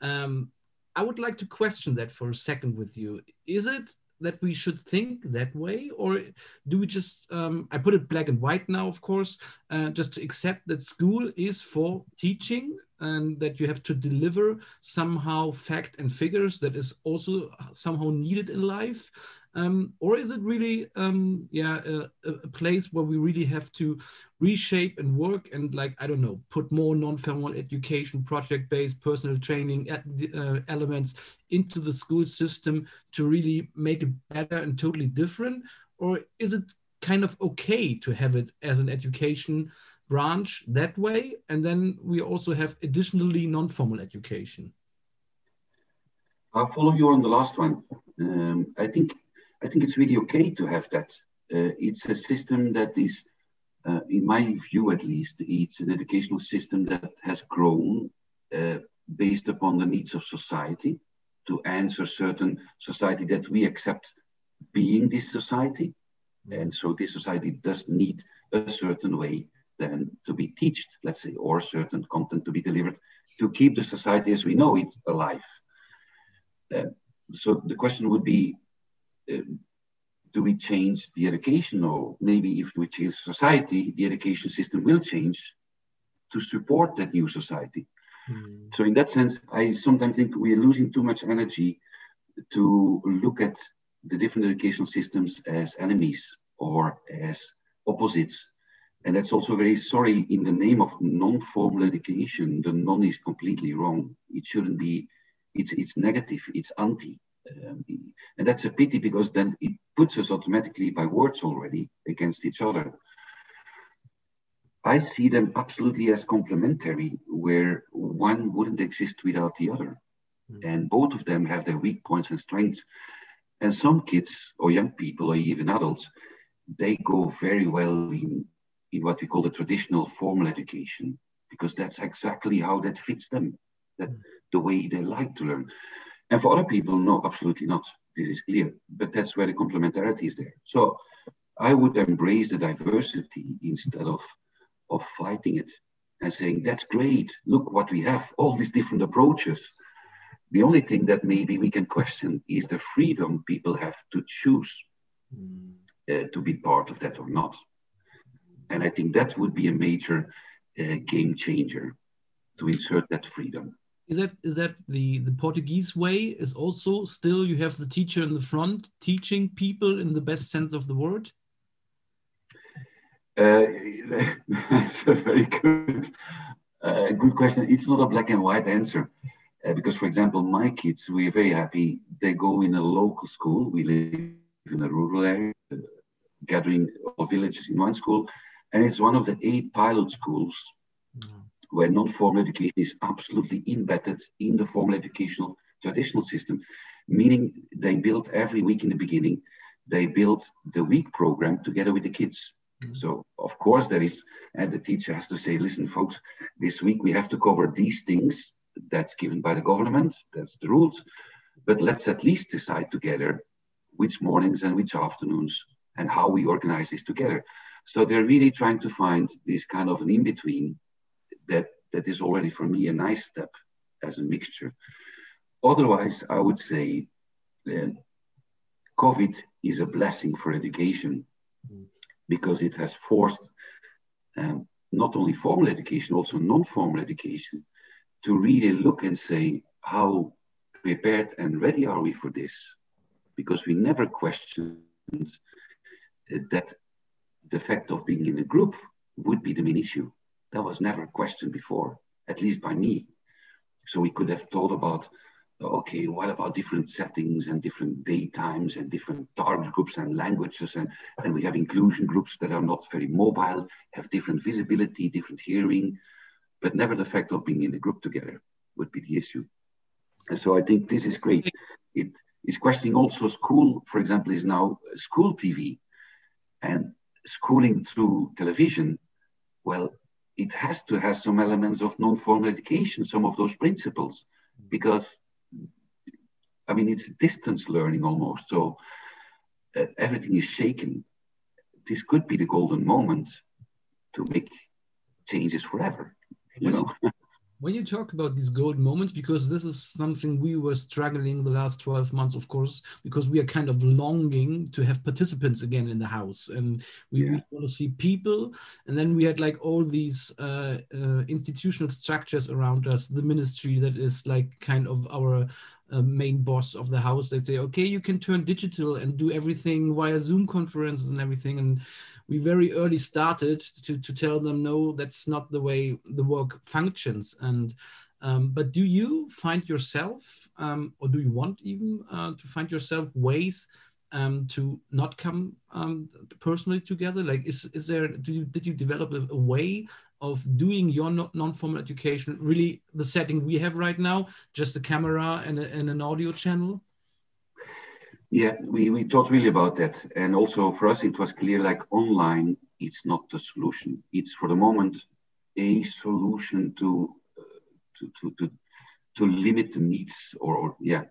Um, i would like to question that for a second with you. Is it that we should think that way? Or do we just um, i put it black and white now of course uh, just to accept that school is for teaching and that you have to deliver somehow fact and figures that is also somehow needed in life um, or is it really um, yeah a, a, place where we really have to reshape and work and like i don't know put more non-formal education project-based personal training uh, elements into the school system to really make it better and totally different? Or is it kind of okay to have it as an education branch that way? And then we also have additionally non-formal education. I'll follow you on the last one. Um, i think I think it's really okay to have that. Uh, it's a system that is, uh, in my view at least, it's an educational system that has grown uh, based upon the needs of society to answer certain society that we accept being this society. And so this society does need a certain way then to be taught, let's say, or certain content to be delivered to keep the society as we know it alive. Uh, so the question would be um, do we change the education? Or maybe if we change society the education system will change to support that new society. Mm. so in that sense i sometimes think we are losing too much energy to look at the different educational systems as enemies or as opposites. And that's also very sorry in the name of non-formal education. The non is completely wrong. It shouldn't be it's it's negative it's anti um, and that's a pity because then it puts us automatically by words already against each other. I see them absolutely as complementary, where one wouldn't exist without the other. Mm. And both of them have their weak points and strengths. And some kids, or young people, or even adults, they go very well in, in what we call the traditional formal education, because that's exactly how that fits them, that mm. the way they like to learn. And for other people, no, absolutely not. This is clear. But that's where the complementarity is there. So I would embrace the diversity instead of, of fighting it and saying, that's great. Look what we have, all these different approaches. The only thing that maybe we can question is the freedom people have to choose mm. uh, to be part of that or not. And I think that would be a major uh, game changer to insert that freedom is that is that the the portuguese way is also still you have the teacher in the front teaching people in the best sense of the word? Uh, that's a very good uh, good question. It's not a black and white answer uh, because for example my kids we're very happy. They go in a local school. We live in a rural area gathering of villages in one school and it's one of the eight pilot schools mm where non-formal education is absolutely embedded in the formal educational traditional system, meaning they build every week in the beginning, they build the week program together with the kids. Mm-hmm. So of course there is, and the teacher has to say, listen, folks, this week we have to cover these things. That's given by the government. That's the rules. But let's at least decide together which mornings and which afternoons and how we organize this together. So they're really trying to find this kind of an in between that that is already for me a nice step as a mixture. Otherwise, I would say that COVID is a blessing for education mm. because it has forced um, not only formal education, also non-formal education, to really look and say how prepared and ready are we for this? Because we never questioned that the fact of being in a group would be the main issue. That was never questioned before, at least by me. So we could have thought about, okay, what about different settings and different daytimes and different target groups and languages? And, and we have inclusion groups that are not very mobile, have different visibility, different hearing, but never the fact of being in a group together would be the issue. And so I think this is great. It is questioning also school, for example, is now school TV and schooling through television. Well, it has to have some elements of non-formal education, some of those principles, because I mean it's distance learning almost. So uh, everything is shaken. This could be the golden moment to make changes forever. You know. when you talk about these gold moments because this is something we were struggling the last 12 months of course because we are kind of longing to have participants again in the house. And we, yeah. we want to see people. And then we had like all these uh, uh, institutional structures around us. The ministry that is like kind of our uh, main boss of the house. They say okay you can turn digital and do everything via zoom conferences and everything. And we very early started to, to tell them no that's not the way the work functions. And um, but do you find yourself um, or do you want even uh, to find yourself ways um, to not come um, personally together? Like is, is there do you, did you develop a, a way of doing your non-formal education really the setting we have right now just a camera and, a, and an audio channel yeah, we, we thought really about that. And also for us, it was clear like online, it's not the solution. It's for the moment a solution to, uh, to, to, to, to, limit the needs or, or, yeah,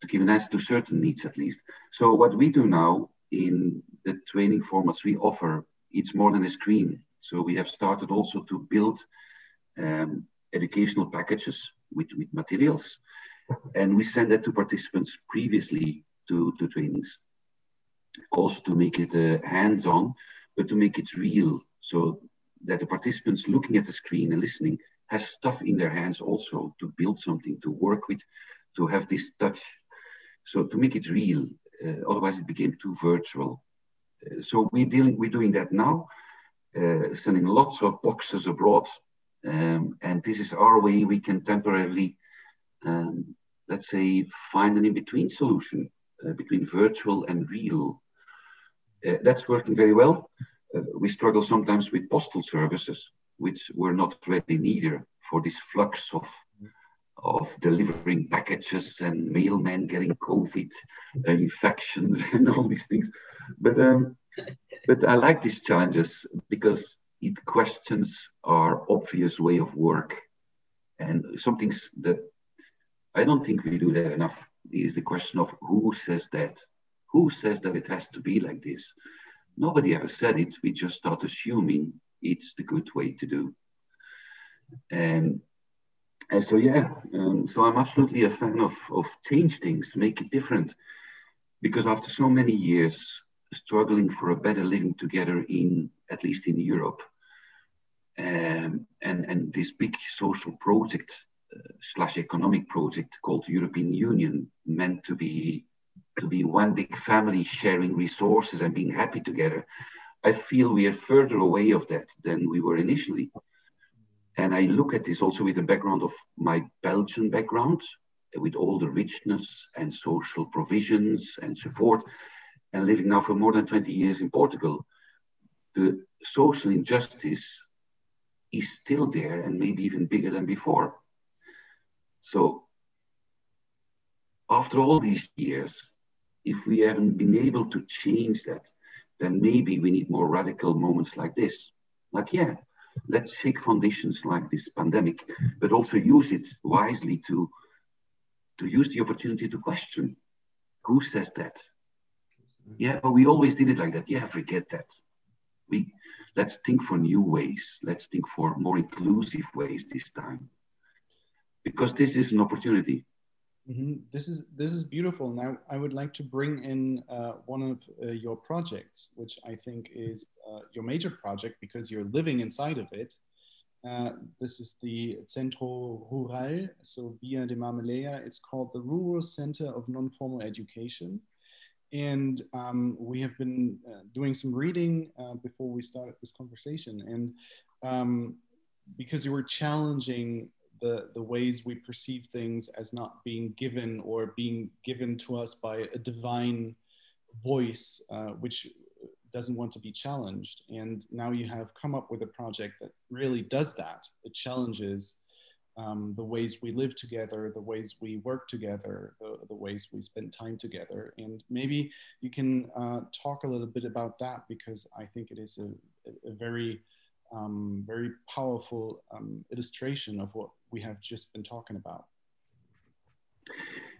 to give an answer to certain needs at least. So what we do now in the training formats we offer, it's more than a screen. So we have started also to build um, educational packages with, with materials. And we send that to participants previously to, to trainings. Also to make it uh, hands-on, but to make it real, so that the participants looking at the screen and listening has stuff in their hands also to build something, to work with, to have this touch. So to make it real, uh, otherwise it became too virtual. Uh, so we're dealing, we're doing that now, uh, sending lots of boxes abroad, um, and this is our way we can temporarily, um, let's say, find an in-between solution between virtual and real. Uh, that's working very well. Uh, we struggle sometimes with postal services, which were not ready neither for this flux of of delivering packages and mailmen getting COVID uh, infections and all these things. But um, but I like these challenges because it questions our obvious way of work and some things that I don't think we do that enough is the question of who says that? Who says that it has to be like this? Nobody ever said it. We just start assuming it's the good way to do. And, and so, yeah, um, so I'm absolutely a fan of, of change things, make it different. Because after so many years struggling for a better living together in, at least in Europe, um, and, and this big social project slash economic project called European Union, meant to be to be one big family sharing resources and being happy together. I feel we are further away of that than we were initially. And I look at this also with the background of my Belgian background, with all the richness and social provisions and support, and living now for more than 20 years in Portugal. The social injustice is still there and maybe even bigger than before. So after all these years, if we haven't been able to change that, then maybe we need more radical moments like this. Like, yeah, let's shake foundations like this pandemic, but also use it wisely to, to use the opportunity to question. Who says that? Yeah, but we always did it like that. Yeah, forget that. We let's think for new ways. Let's think for more inclusive ways this time. Because this is an opportunity. Mm-hmm. This is this is beautiful. Now I would like to bring in uh, one of uh, your projects, which I think is uh, your major project because you're living inside of it. Uh, this is the Centro Rural, so Via de Marmeleira. It's called the Rural Center of Non-Formal Education, and um, we have been uh, doing some reading uh, before we started this conversation, and um, because you were challenging the, the ways we perceive things as not being given or being given to us by a divine voice, uh, which doesn't want to be challenged. And now you have come up with a project that really does that. It challenges um, the ways we live together, the ways we work together, the, the ways we spend time together. And maybe you can uh, talk a little bit about that because I think it is a, a very um, very powerful um, illustration of what we have just been talking about.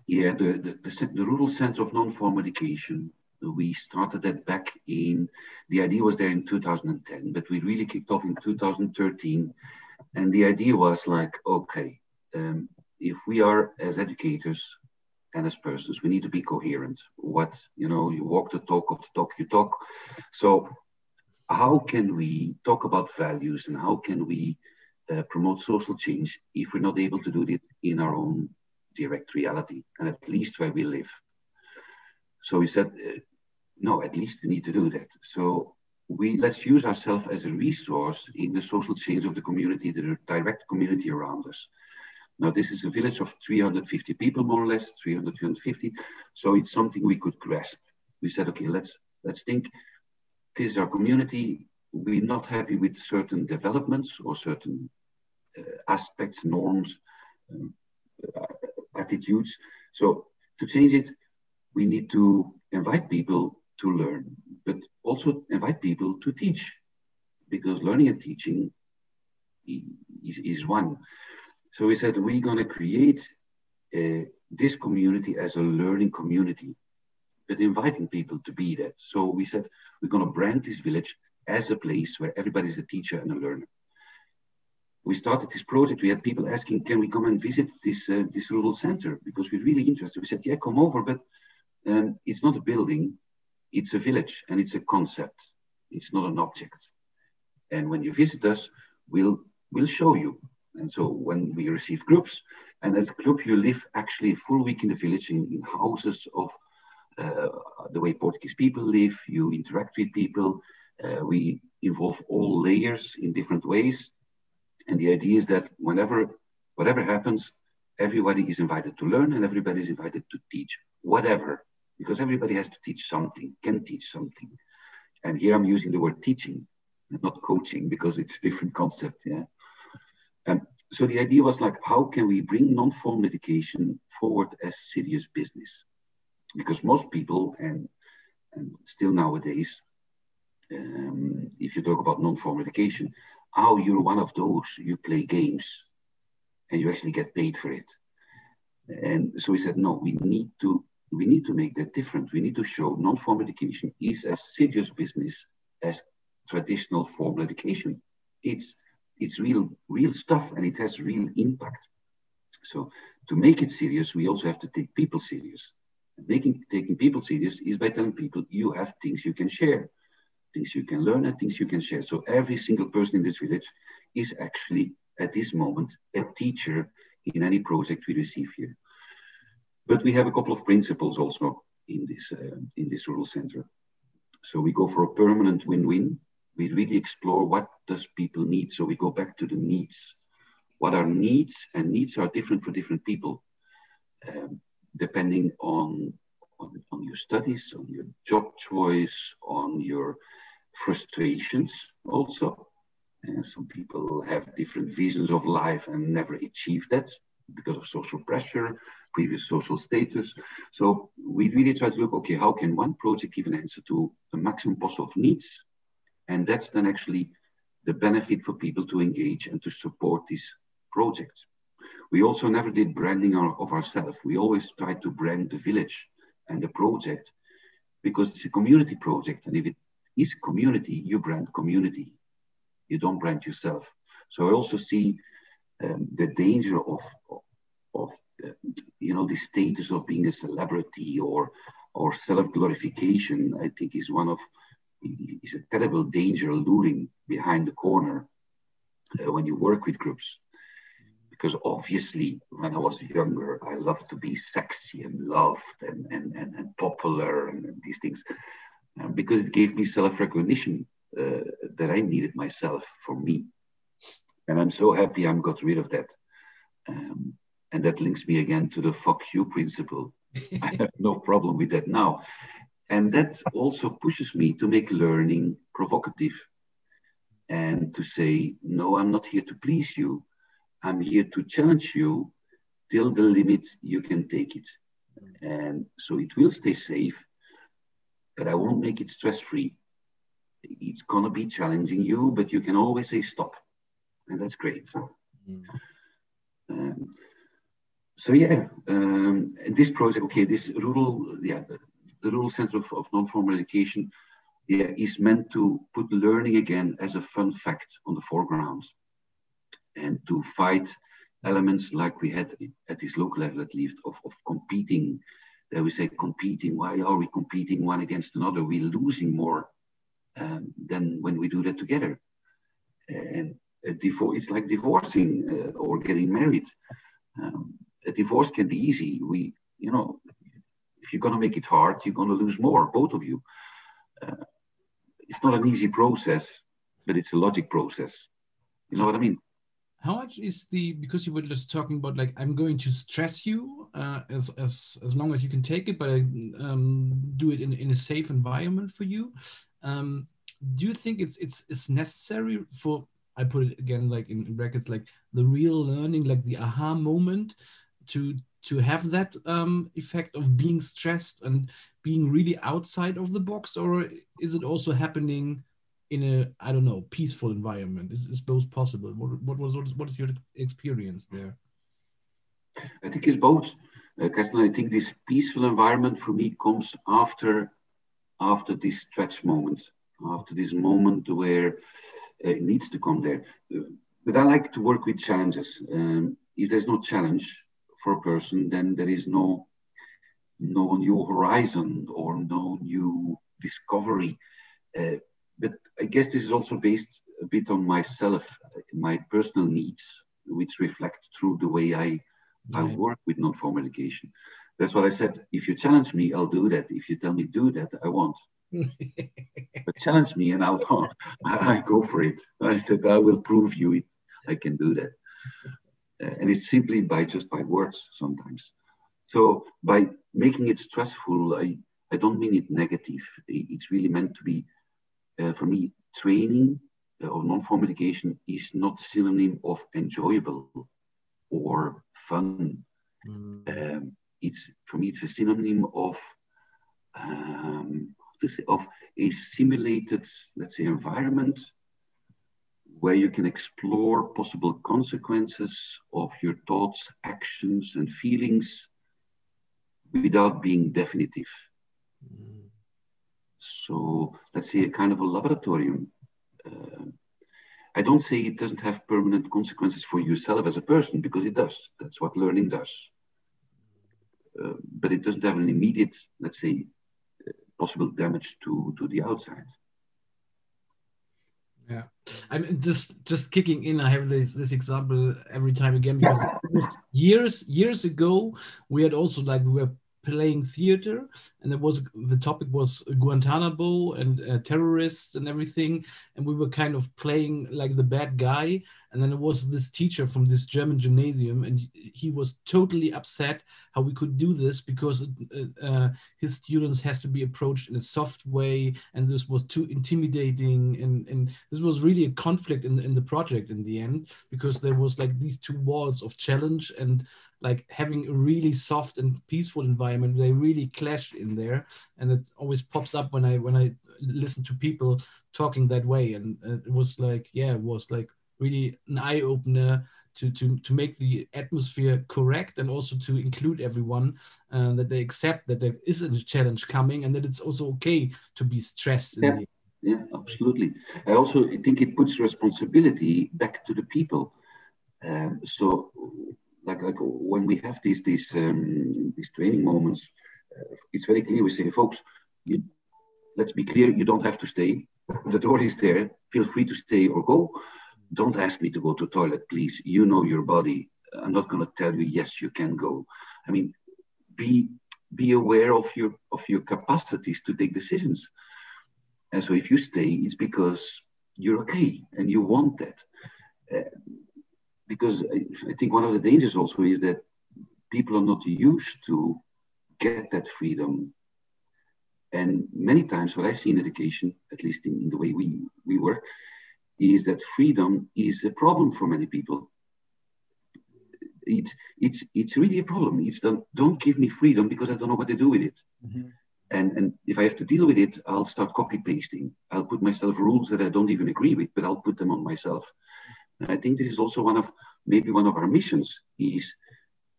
Yeah, the, the, the, the Rural Center of Non-Formal Education, we started that back in, the idea was there in 2010, but we really kicked off in 2013. And the idea was like, okay, um, if we are as educators and as persons, we need to be coherent. What, you know, you walk the talk of the talk you talk. So how can we talk about values and how can we uh, promote social change if we're not able to do it in our own direct reality and at least where we live? So we said, uh, no, at least we need to do that. So we let's use ourselves as a resource in the social change of the community, the direct community around us. Now, this is a village of 350 people, more or less, 300, 350. So it's something we could grasp. We said, okay, let's let's think this is our community. We're not happy with certain developments or certain aspects, norms, um, uh, attitudes. So to change it, we need to invite people to learn, but also invite people to teach, because learning and teaching is, is one. So we said we're going to create uh, this community as a learning community but inviting people to be that. So we said we're going to brand this village as a place where everybody's a teacher and a learner. We started this project. We had people asking, "Can we come and visit this uh, this rural center?" Because we're really interested. We said, "Yeah, come over," but um, it's not a building; it's a village, and it's a concept. It's not an object. And when you visit us, we'll we'll show you. And so when we receive groups, and as a group, you live actually a full week in the village in, in houses of uh, the way Portuguese people live, you interact with people. Uh, we involve all layers in different ways. And the idea is that whenever, whatever happens, everybody is invited to learn and everybody is invited to teach whatever, because everybody has to teach something, can teach something. And here I'm using the word teaching, not coaching, because it's a different concept. Yeah. And so the idea was like, how can we bring non-formal education forward as serious business? because most people and and still nowadays um, if you talk about non-formal education how you're one of those you play games and you actually get paid for it. And so we said no we need to we need to make that different. We need to show non-formal education is as serious business as traditional formal education. It's it's real real stuff and it has real impact. So to make it serious we also have to take people serious. Making taking people serious is by telling people you have things you can share, things you can learn, and things you can share. So every single person in this village is actually at this moment a teacher in any project we receive here. But we have a couple of principles also in this uh, in this rural center. So we go for a permanent win-win. We really explore what does people need. So we go back to the needs. What are needs? And needs are different for different people. Um, depending on, on, on your studies, on your job choice, on your frustrations also. And some people have different visions of life and never achieve that because of social pressure, previous social status. So we really try to look, okay, how can one project give an answer to the maximum possible needs? And that's then actually the benefit for people to engage and to support these projects. We also never did branding of ourselves. We always tried to brand the village and the project because it's a community project. And if it is community, you brand community. You don't brand yourself. So I also see um, the danger of, of, uh, you know, the status of being a celebrity or, or self-glorification, I think is one of, is a terrible danger luring behind the corner uh, when you work with groups. Because obviously, when I was younger, I loved to be sexy and loved and, and, and, and popular and, and these things uh, because it gave me self recognition uh, that I needed myself for me. And I'm so happy I'm got rid of that. Um, and that links me again to the fuck you principle. I have no problem with that now. And that also pushes me to make learning provocative and to say, no, I'm not here to please you. I'm here to challenge you till the limit you can take it. And so it will stay safe, but I won't make it stress free. It's going to be challenging you, but you can always say stop. And that's great. Mm. Um, so yeah, um, this project, okay, this rural, yeah, the, the rural center of, of non-formal education, yeah, is meant to put learning again as a fun fact on the foreground, and to fight elements like we had at this local level at least of, of competing. That we say competing. Why are we competing one against another? We're losing more um, than when we do that together. And it's like divorcing uh, or getting married. Um, a divorce can be easy. We, you know, if you're going to make it hard, you're going to lose more, both of you. Uh, it's not an easy process, but it's a logic process. You know what I mean? How much is the because you were just talking about like I'm going to stress you uh, as as as long as you can take it, but I um, do it in in a safe environment for you. Um, do you think it's it's it's necessary for I put it again like in, in brackets like the real learning, like the aha moment, to to have that um, effect of being stressed and being really outside of the box, or is it also happening in a I don't know peaceful environment? Is, is both possible? What, what was what is your experience there? I think it's both, uh, I think this peaceful environment for me comes after after this stretch moment, after this moment where uh, it needs to come there. But I like to work with challenges. Um, if there's no challenge, for a person, then there is no no new horizon or no new discovery. Uh, but I guess this is also based a bit on myself, my personal needs, which reflect through the way I, I work with non-formal education. That's what I said. If you challenge me, I'll do that. If you tell me do that, I won't. but challenge me and I'll I, I go for it. I said I will prove you it. I can do that and it's simply by just by words sometimes. So by making it stressful, I, I don't mean it negative. It's really meant to be, uh, for me, training uh, or non-formal education is not a synonym of enjoyable or fun. Mm. Um, it's for me, it's a synonym of um, of a simulated, let's say, environment where you can explore possible consequences of your thoughts, actions, and feelings without being definitive. So let's say a kind of a laboratorium. Uh, I don't say it doesn't have permanent consequences for yourself as a person because it does. That's what learning does. Uh, but it doesn't have an immediate, let's say, uh, possible damage to, to the outside. Yeah, I'm just just kicking in. I have this this example every time again because years years ago we had also like we were playing theater and it was the topic was Guantanamo and uh, terrorists and everything and we were kind of playing like the bad guy and then it was this teacher from this german gymnasium and he was totally upset how we could do this because uh, his students has to be approached in a soft way and this was too intimidating and, and this was really a conflict in the, in the project in the end because there was like these two walls of challenge and like having a really soft and peaceful environment they really clashed in there. And it always pops up when i when i listen to people talking that way and it was like yeah it was like really an eye opener to to to make the atmosphere correct and also to include everyone uh, that they accept that there is a challenge coming and that it's also okay to be stressed yeah. yeah absolutely. I also think it puts responsibility back to the people. Um, so like like when we have these these um, these training moments uh, it's very clear we say folks you, let's be clear you don't have to stay. The door is there. Feel free to stay or go don't ask me to go to toilet, please. You know your body. I'm not going to tell you, yes, you can go. I mean, be be aware of your of your capacities to take decisions. And so if you stay, it's because you're okay and you want that. Uh, because I, I think one of the dangers also is that people are not used to get that freedom. And many times, what I see in education, at least in, in the way we, we work, is that freedom is a problem for many people. It, it's, it's really a problem. It's don't, don't give me freedom because I don't know what to do with it. Mm-hmm. And, and if I have to deal with it, I'll start copy pasting. I'll put myself rules that I don't even agree with, but I'll put them on myself. And I think this is also one of maybe one of our missions is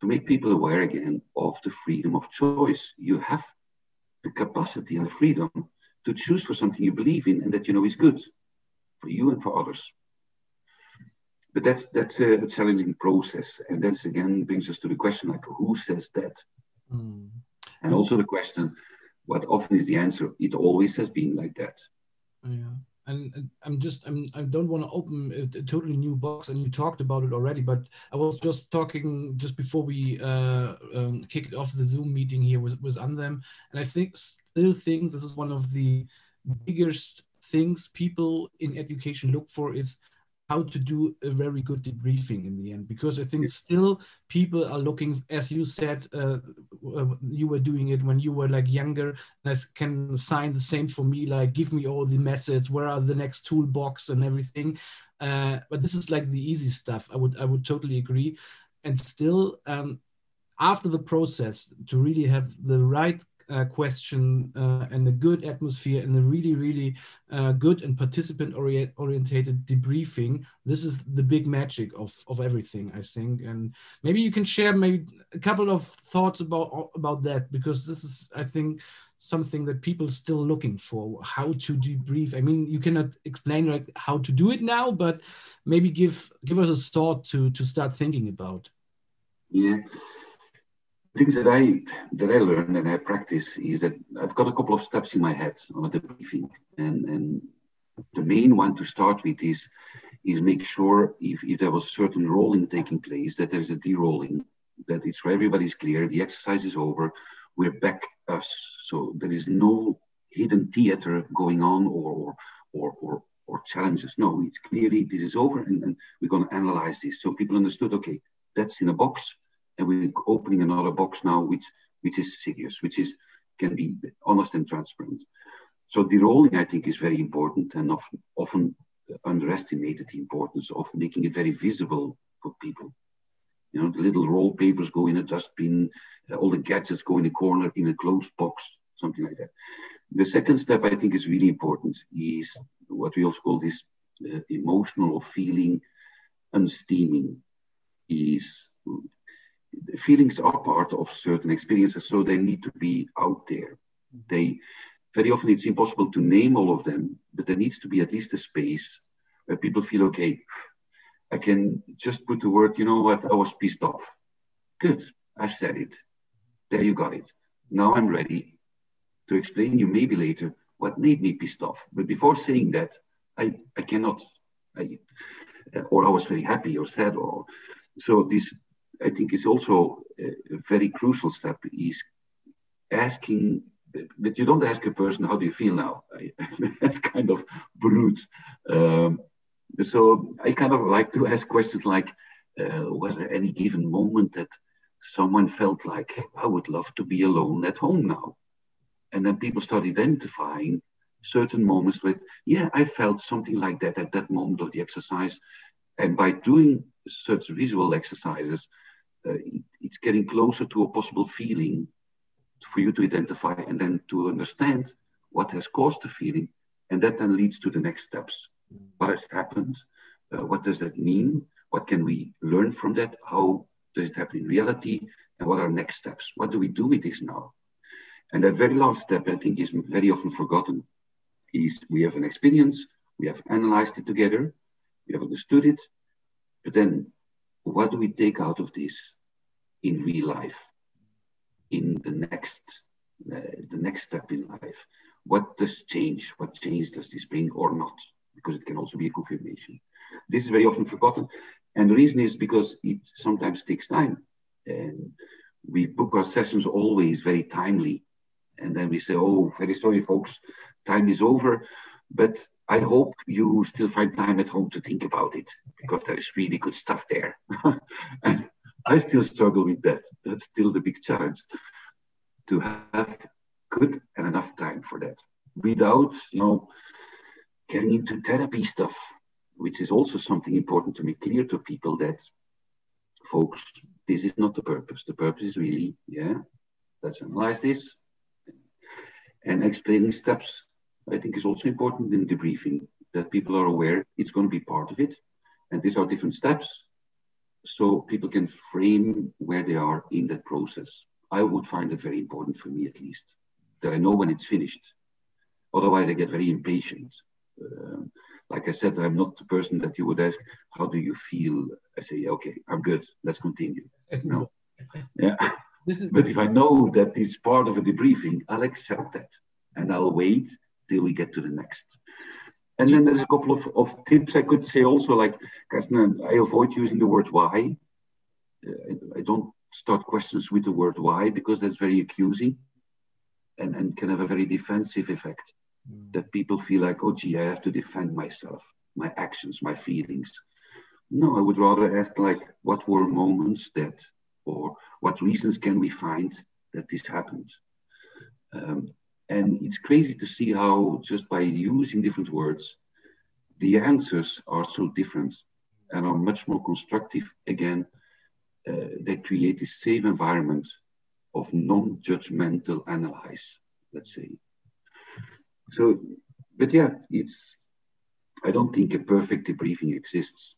to make people aware again of the freedom of choice. You have the capacity and the freedom to choose for something you believe in and that you know is good for you and for others. But that's that's a challenging process, and that's again brings us to the question like who says that, mm. and also the question, what often is the answer? It always has been like that. Yeah and I'm just I'm I don't want to open a, a, totally new box, and you talked about it already. But I was just talking just before we uh, um, kicked off the Zoom meeting here with with Anselm, and I think still think this is one of the biggest things people in education look for is how to do a very good debriefing in the end because i think still people are looking as you said uh, uh, you were doing it when you were like younger i can sign the same for me like give me all the methods where are the next toolbox and everything. Uh, but this is like the easy stuff. I would i would totally agree. And still um, after the process to really have the right uh, question uh, and a good atmosphere and a really, really uh, good and participant orient orientated debriefing. This is the big magic of, of everything, I think. And maybe you can share maybe a couple of thoughts about about that because this is, I think, something that people still looking for how to debrief i mean you cannot explain like how to do it now but maybe give give us a thought to to start thinking about yeah things that I that I learn and I practice is that I've got a couple of steps in my head on a debriefing, and and the main one to start with is is make sure if, if there was certain rolling taking place that there's a de-rolling, that it's for everybody's clear, the exercise is over, we're back us, so there is no hidden theater going on or or or or challenges. No, it's clearly this is over, and, and we're going to analyze this. So people understood. Okay, that's in a box and we're opening another box now, which which is serious, which is can be honest and transparent. So de-rolling, I think, is very important and often, often underestimated the importance of making it very visible for people. You know, the little roll papers go in a dustbin, uh, all the gadgets go in a corner in a closed box, something like that. The second step I think is really important is what we also call this uh, emotional or feeling unsteaming is feelings are part of certain experiences, so they need to be out there. They very often it's impossible to name all of them, but there needs to be at least a space where people feel okay. I can just put the word, you know what, I was pissed off. Good, I've said it. There you got it. Now I'm ready to explain you maybe later what made me pissed off. But before saying that, I, I cannot, I, or I was very happy or sad or so this I think is also a very crucial step is asking that you don't ask a person how do you feel now that's kind of brute um, so I kind of like to ask questions like, uh, was there any given moment that someone felt like, I would love to be alone at home now? And then people start identifying certain moments with, yeah, I felt something like that at that moment of the exercise. And by doing such visual exercises, uh, it, it's getting closer to a possible feeling for you to identify and then to understand what has caused the feeling. And that then leads to the next steps. What has happened? Uh, what does that mean? What can we learn from that? How does it happen in reality? And what are next steps? What do we do with this now? And that very last step, I think, is very often forgotten. Is we have an experience, we have analyzed it together, we have understood it, but then what do we take out of this in real life, in the next, uh, the next step in life? What does change? What change does this bring or not? Because it can also be a confirmation. This is very often forgotten. And the reason is because it sometimes takes time. And we book our sessions always very timely. And then we say, oh, very sorry, folks, time is over. But I hope you still find time at home to think about it because there is really good stuff there. and I still struggle with that. That's still the big challenge to have good and enough time for that without, you know, getting into therapy stuff, which is also something important to make clear to people that, folks, this is not the purpose. The purpose is really, yeah, let's analyze this and explaining steps I think is also important in debriefing that people are aware it's going to be part of it. And these are different steps. So people can frame where they are in that process. I would find it very important for me, at least, that I know when it's finished. Otherwise, I get very impatient. Um, like I said, I'm not the person that you would ask, How do you feel? I say, Okay, I'm good. Let's continue. No. yeah. This is but if I know that it's part of a debriefing, I'll accept that and I'll wait till we get to the next. And then there's a couple of, of tips I could say also, like, I avoid using the word why. Uh, I don't start questions with the word why because that's very accusing and, and can have a very defensive effect. Mm. That people feel like, oh, gee, I have to defend myself, my actions, my feelings. No, I would rather ask, like, what were moments that, or what reasons can we find that this happened? Um, and it's crazy to see how just by using different words, the answers are so different and are much more constructive. Again, uh, they create this safe environment of non-judgmental analyze, let's say. So, but yeah, it's, I don't think a perfect debriefing exists.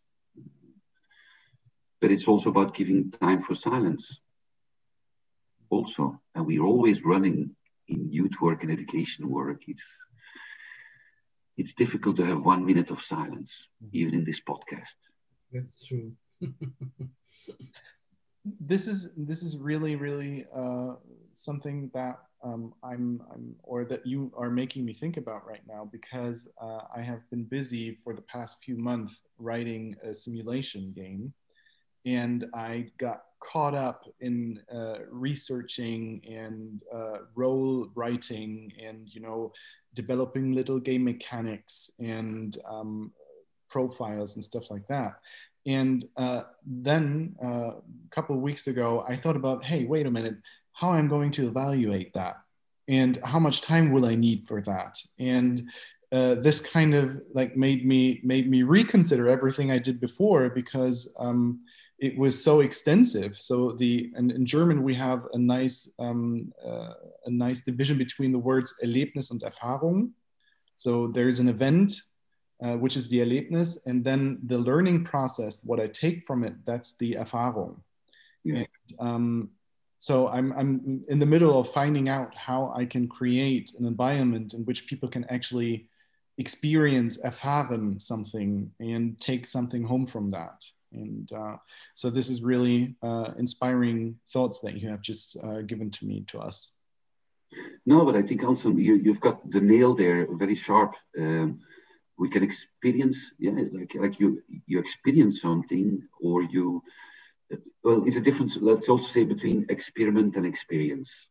But it's also about giving time for silence also. And we're always running in youth work and education work, it's it's difficult to have one minute of silence, mm-hmm. even in this podcast. That's true. this is this is really really uh, something that um, I'm, I'm or that you are making me think about right now because uh, I have been busy for the past few months writing a simulation game, and I got caught up in uh, researching and uh, role writing and you know developing little game mechanics and um, profiles and stuff like that. And uh, then uh, a couple of weeks ago i thought about hey wait a minute how i'm going to evaluate that? And how much time will i need for that? And uh, this kind of like made me made me reconsider everything I did before because um, it was so extensive. So the and in German we have a nice um, uh, a nice division between the words Erlebnis and Erfahrung. So there is an event, uh, which is the Erlebnis, and then the learning process, what I take from it, that's the Erfahrung. Yeah. And, um, so I'm, I'm in the middle of finding out how I can create an environment in which people can actually experience, erfahren something and take something home from that. And uh, so this is really uh, inspiring thoughts that you have just uh, given to me, to us. No, but I think also you, you've got the nail there very sharp. Um, we can experience, yeah, like, like you, you experience something or you, well, it's a difference, let's also say between experiment and experience.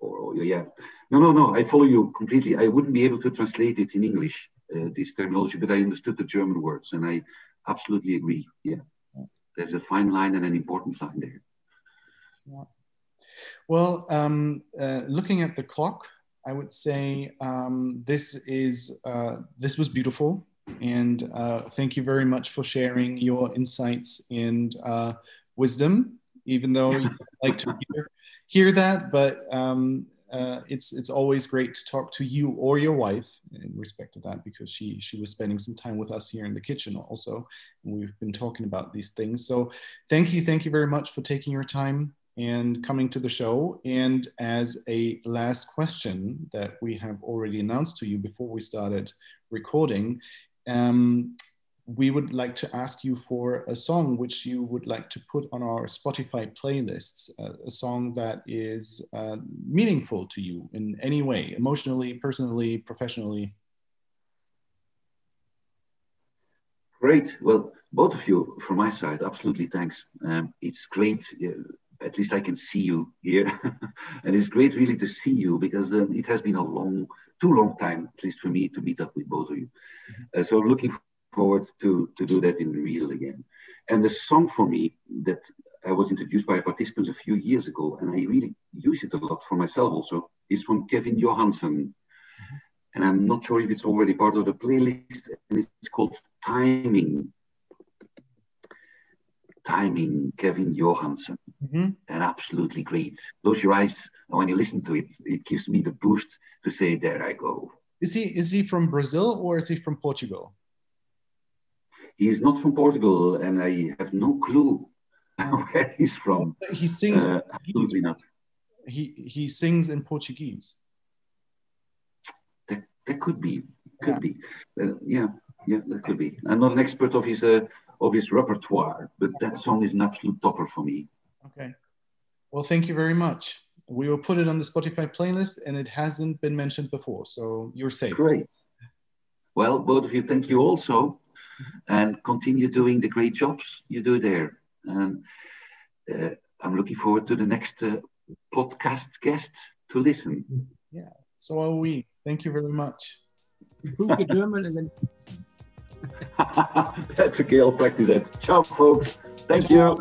Or, or yeah, no, no, no, I follow you completely. I wouldn't be able to translate it in English uh, this terminology, but I understood the German words, and I absolutely agree. Yeah, there's a fine line and an important line there. Yeah. Well, um, uh, looking at the clock, I would say um, this is uh, this was beautiful, and uh, thank you very much for sharing your insights and uh, wisdom. Even though you like to hear, hear that, but um, uh, it's it's always great to talk to you or your wife in respect to that because she she was spending some time with us here in the kitchen also, and we've been talking about these things. So, thank you, thank you very much for taking your time and coming to the show. And as a last question that we have already announced to you before we started recording, um, we would like to ask you for a song which you would like to put on our Spotify playlists, uh, a song that is uh, meaningful to you in any way, emotionally, personally, professionally. Great. Well, both of you, from my side, absolutely thanks. Um, it's great. Uh, at least I can see you here. and it's great really to see you because um, it has been a long, too long time, at least for me, to meet up with both of you. Uh, so looking forward to, to do that in real again. And the song for me that I was introduced by participants a few years ago, and I really use it a lot for myself also, is from Kevin Johansen. Mm-hmm. And I'm not sure if it's already part of the playlist, and it's called Timing timing, Kevin Johansen, mm-hmm. and absolutely great. Close your eyes, and when you listen to it, it gives me the boost to say, "There I go." Is he is he from Brazil or is he from Portugal? He is not from Portugal, and I have no clue where he's from. He sings. Uh, absolutely not. He he sings in Portuguese. That, that could be, could yeah. be, uh, yeah, yeah, that could be. I'm not an expert of his uh, of his repertoire, but that song is an absolute topper for me. Okay. Well, thank you very much. We will put it on the Spotify playlist and it hasn't been mentioned before, so you're safe. Great. Well, both of you, thank you also. And continue doing the great jobs you do there. And uh, I'm looking forward to the next uh, podcast guest to listen. Yeah, so are we. Thank you very much. Improve your German and then. That's okay, I'll practice that. Ciao, folks. Thank you.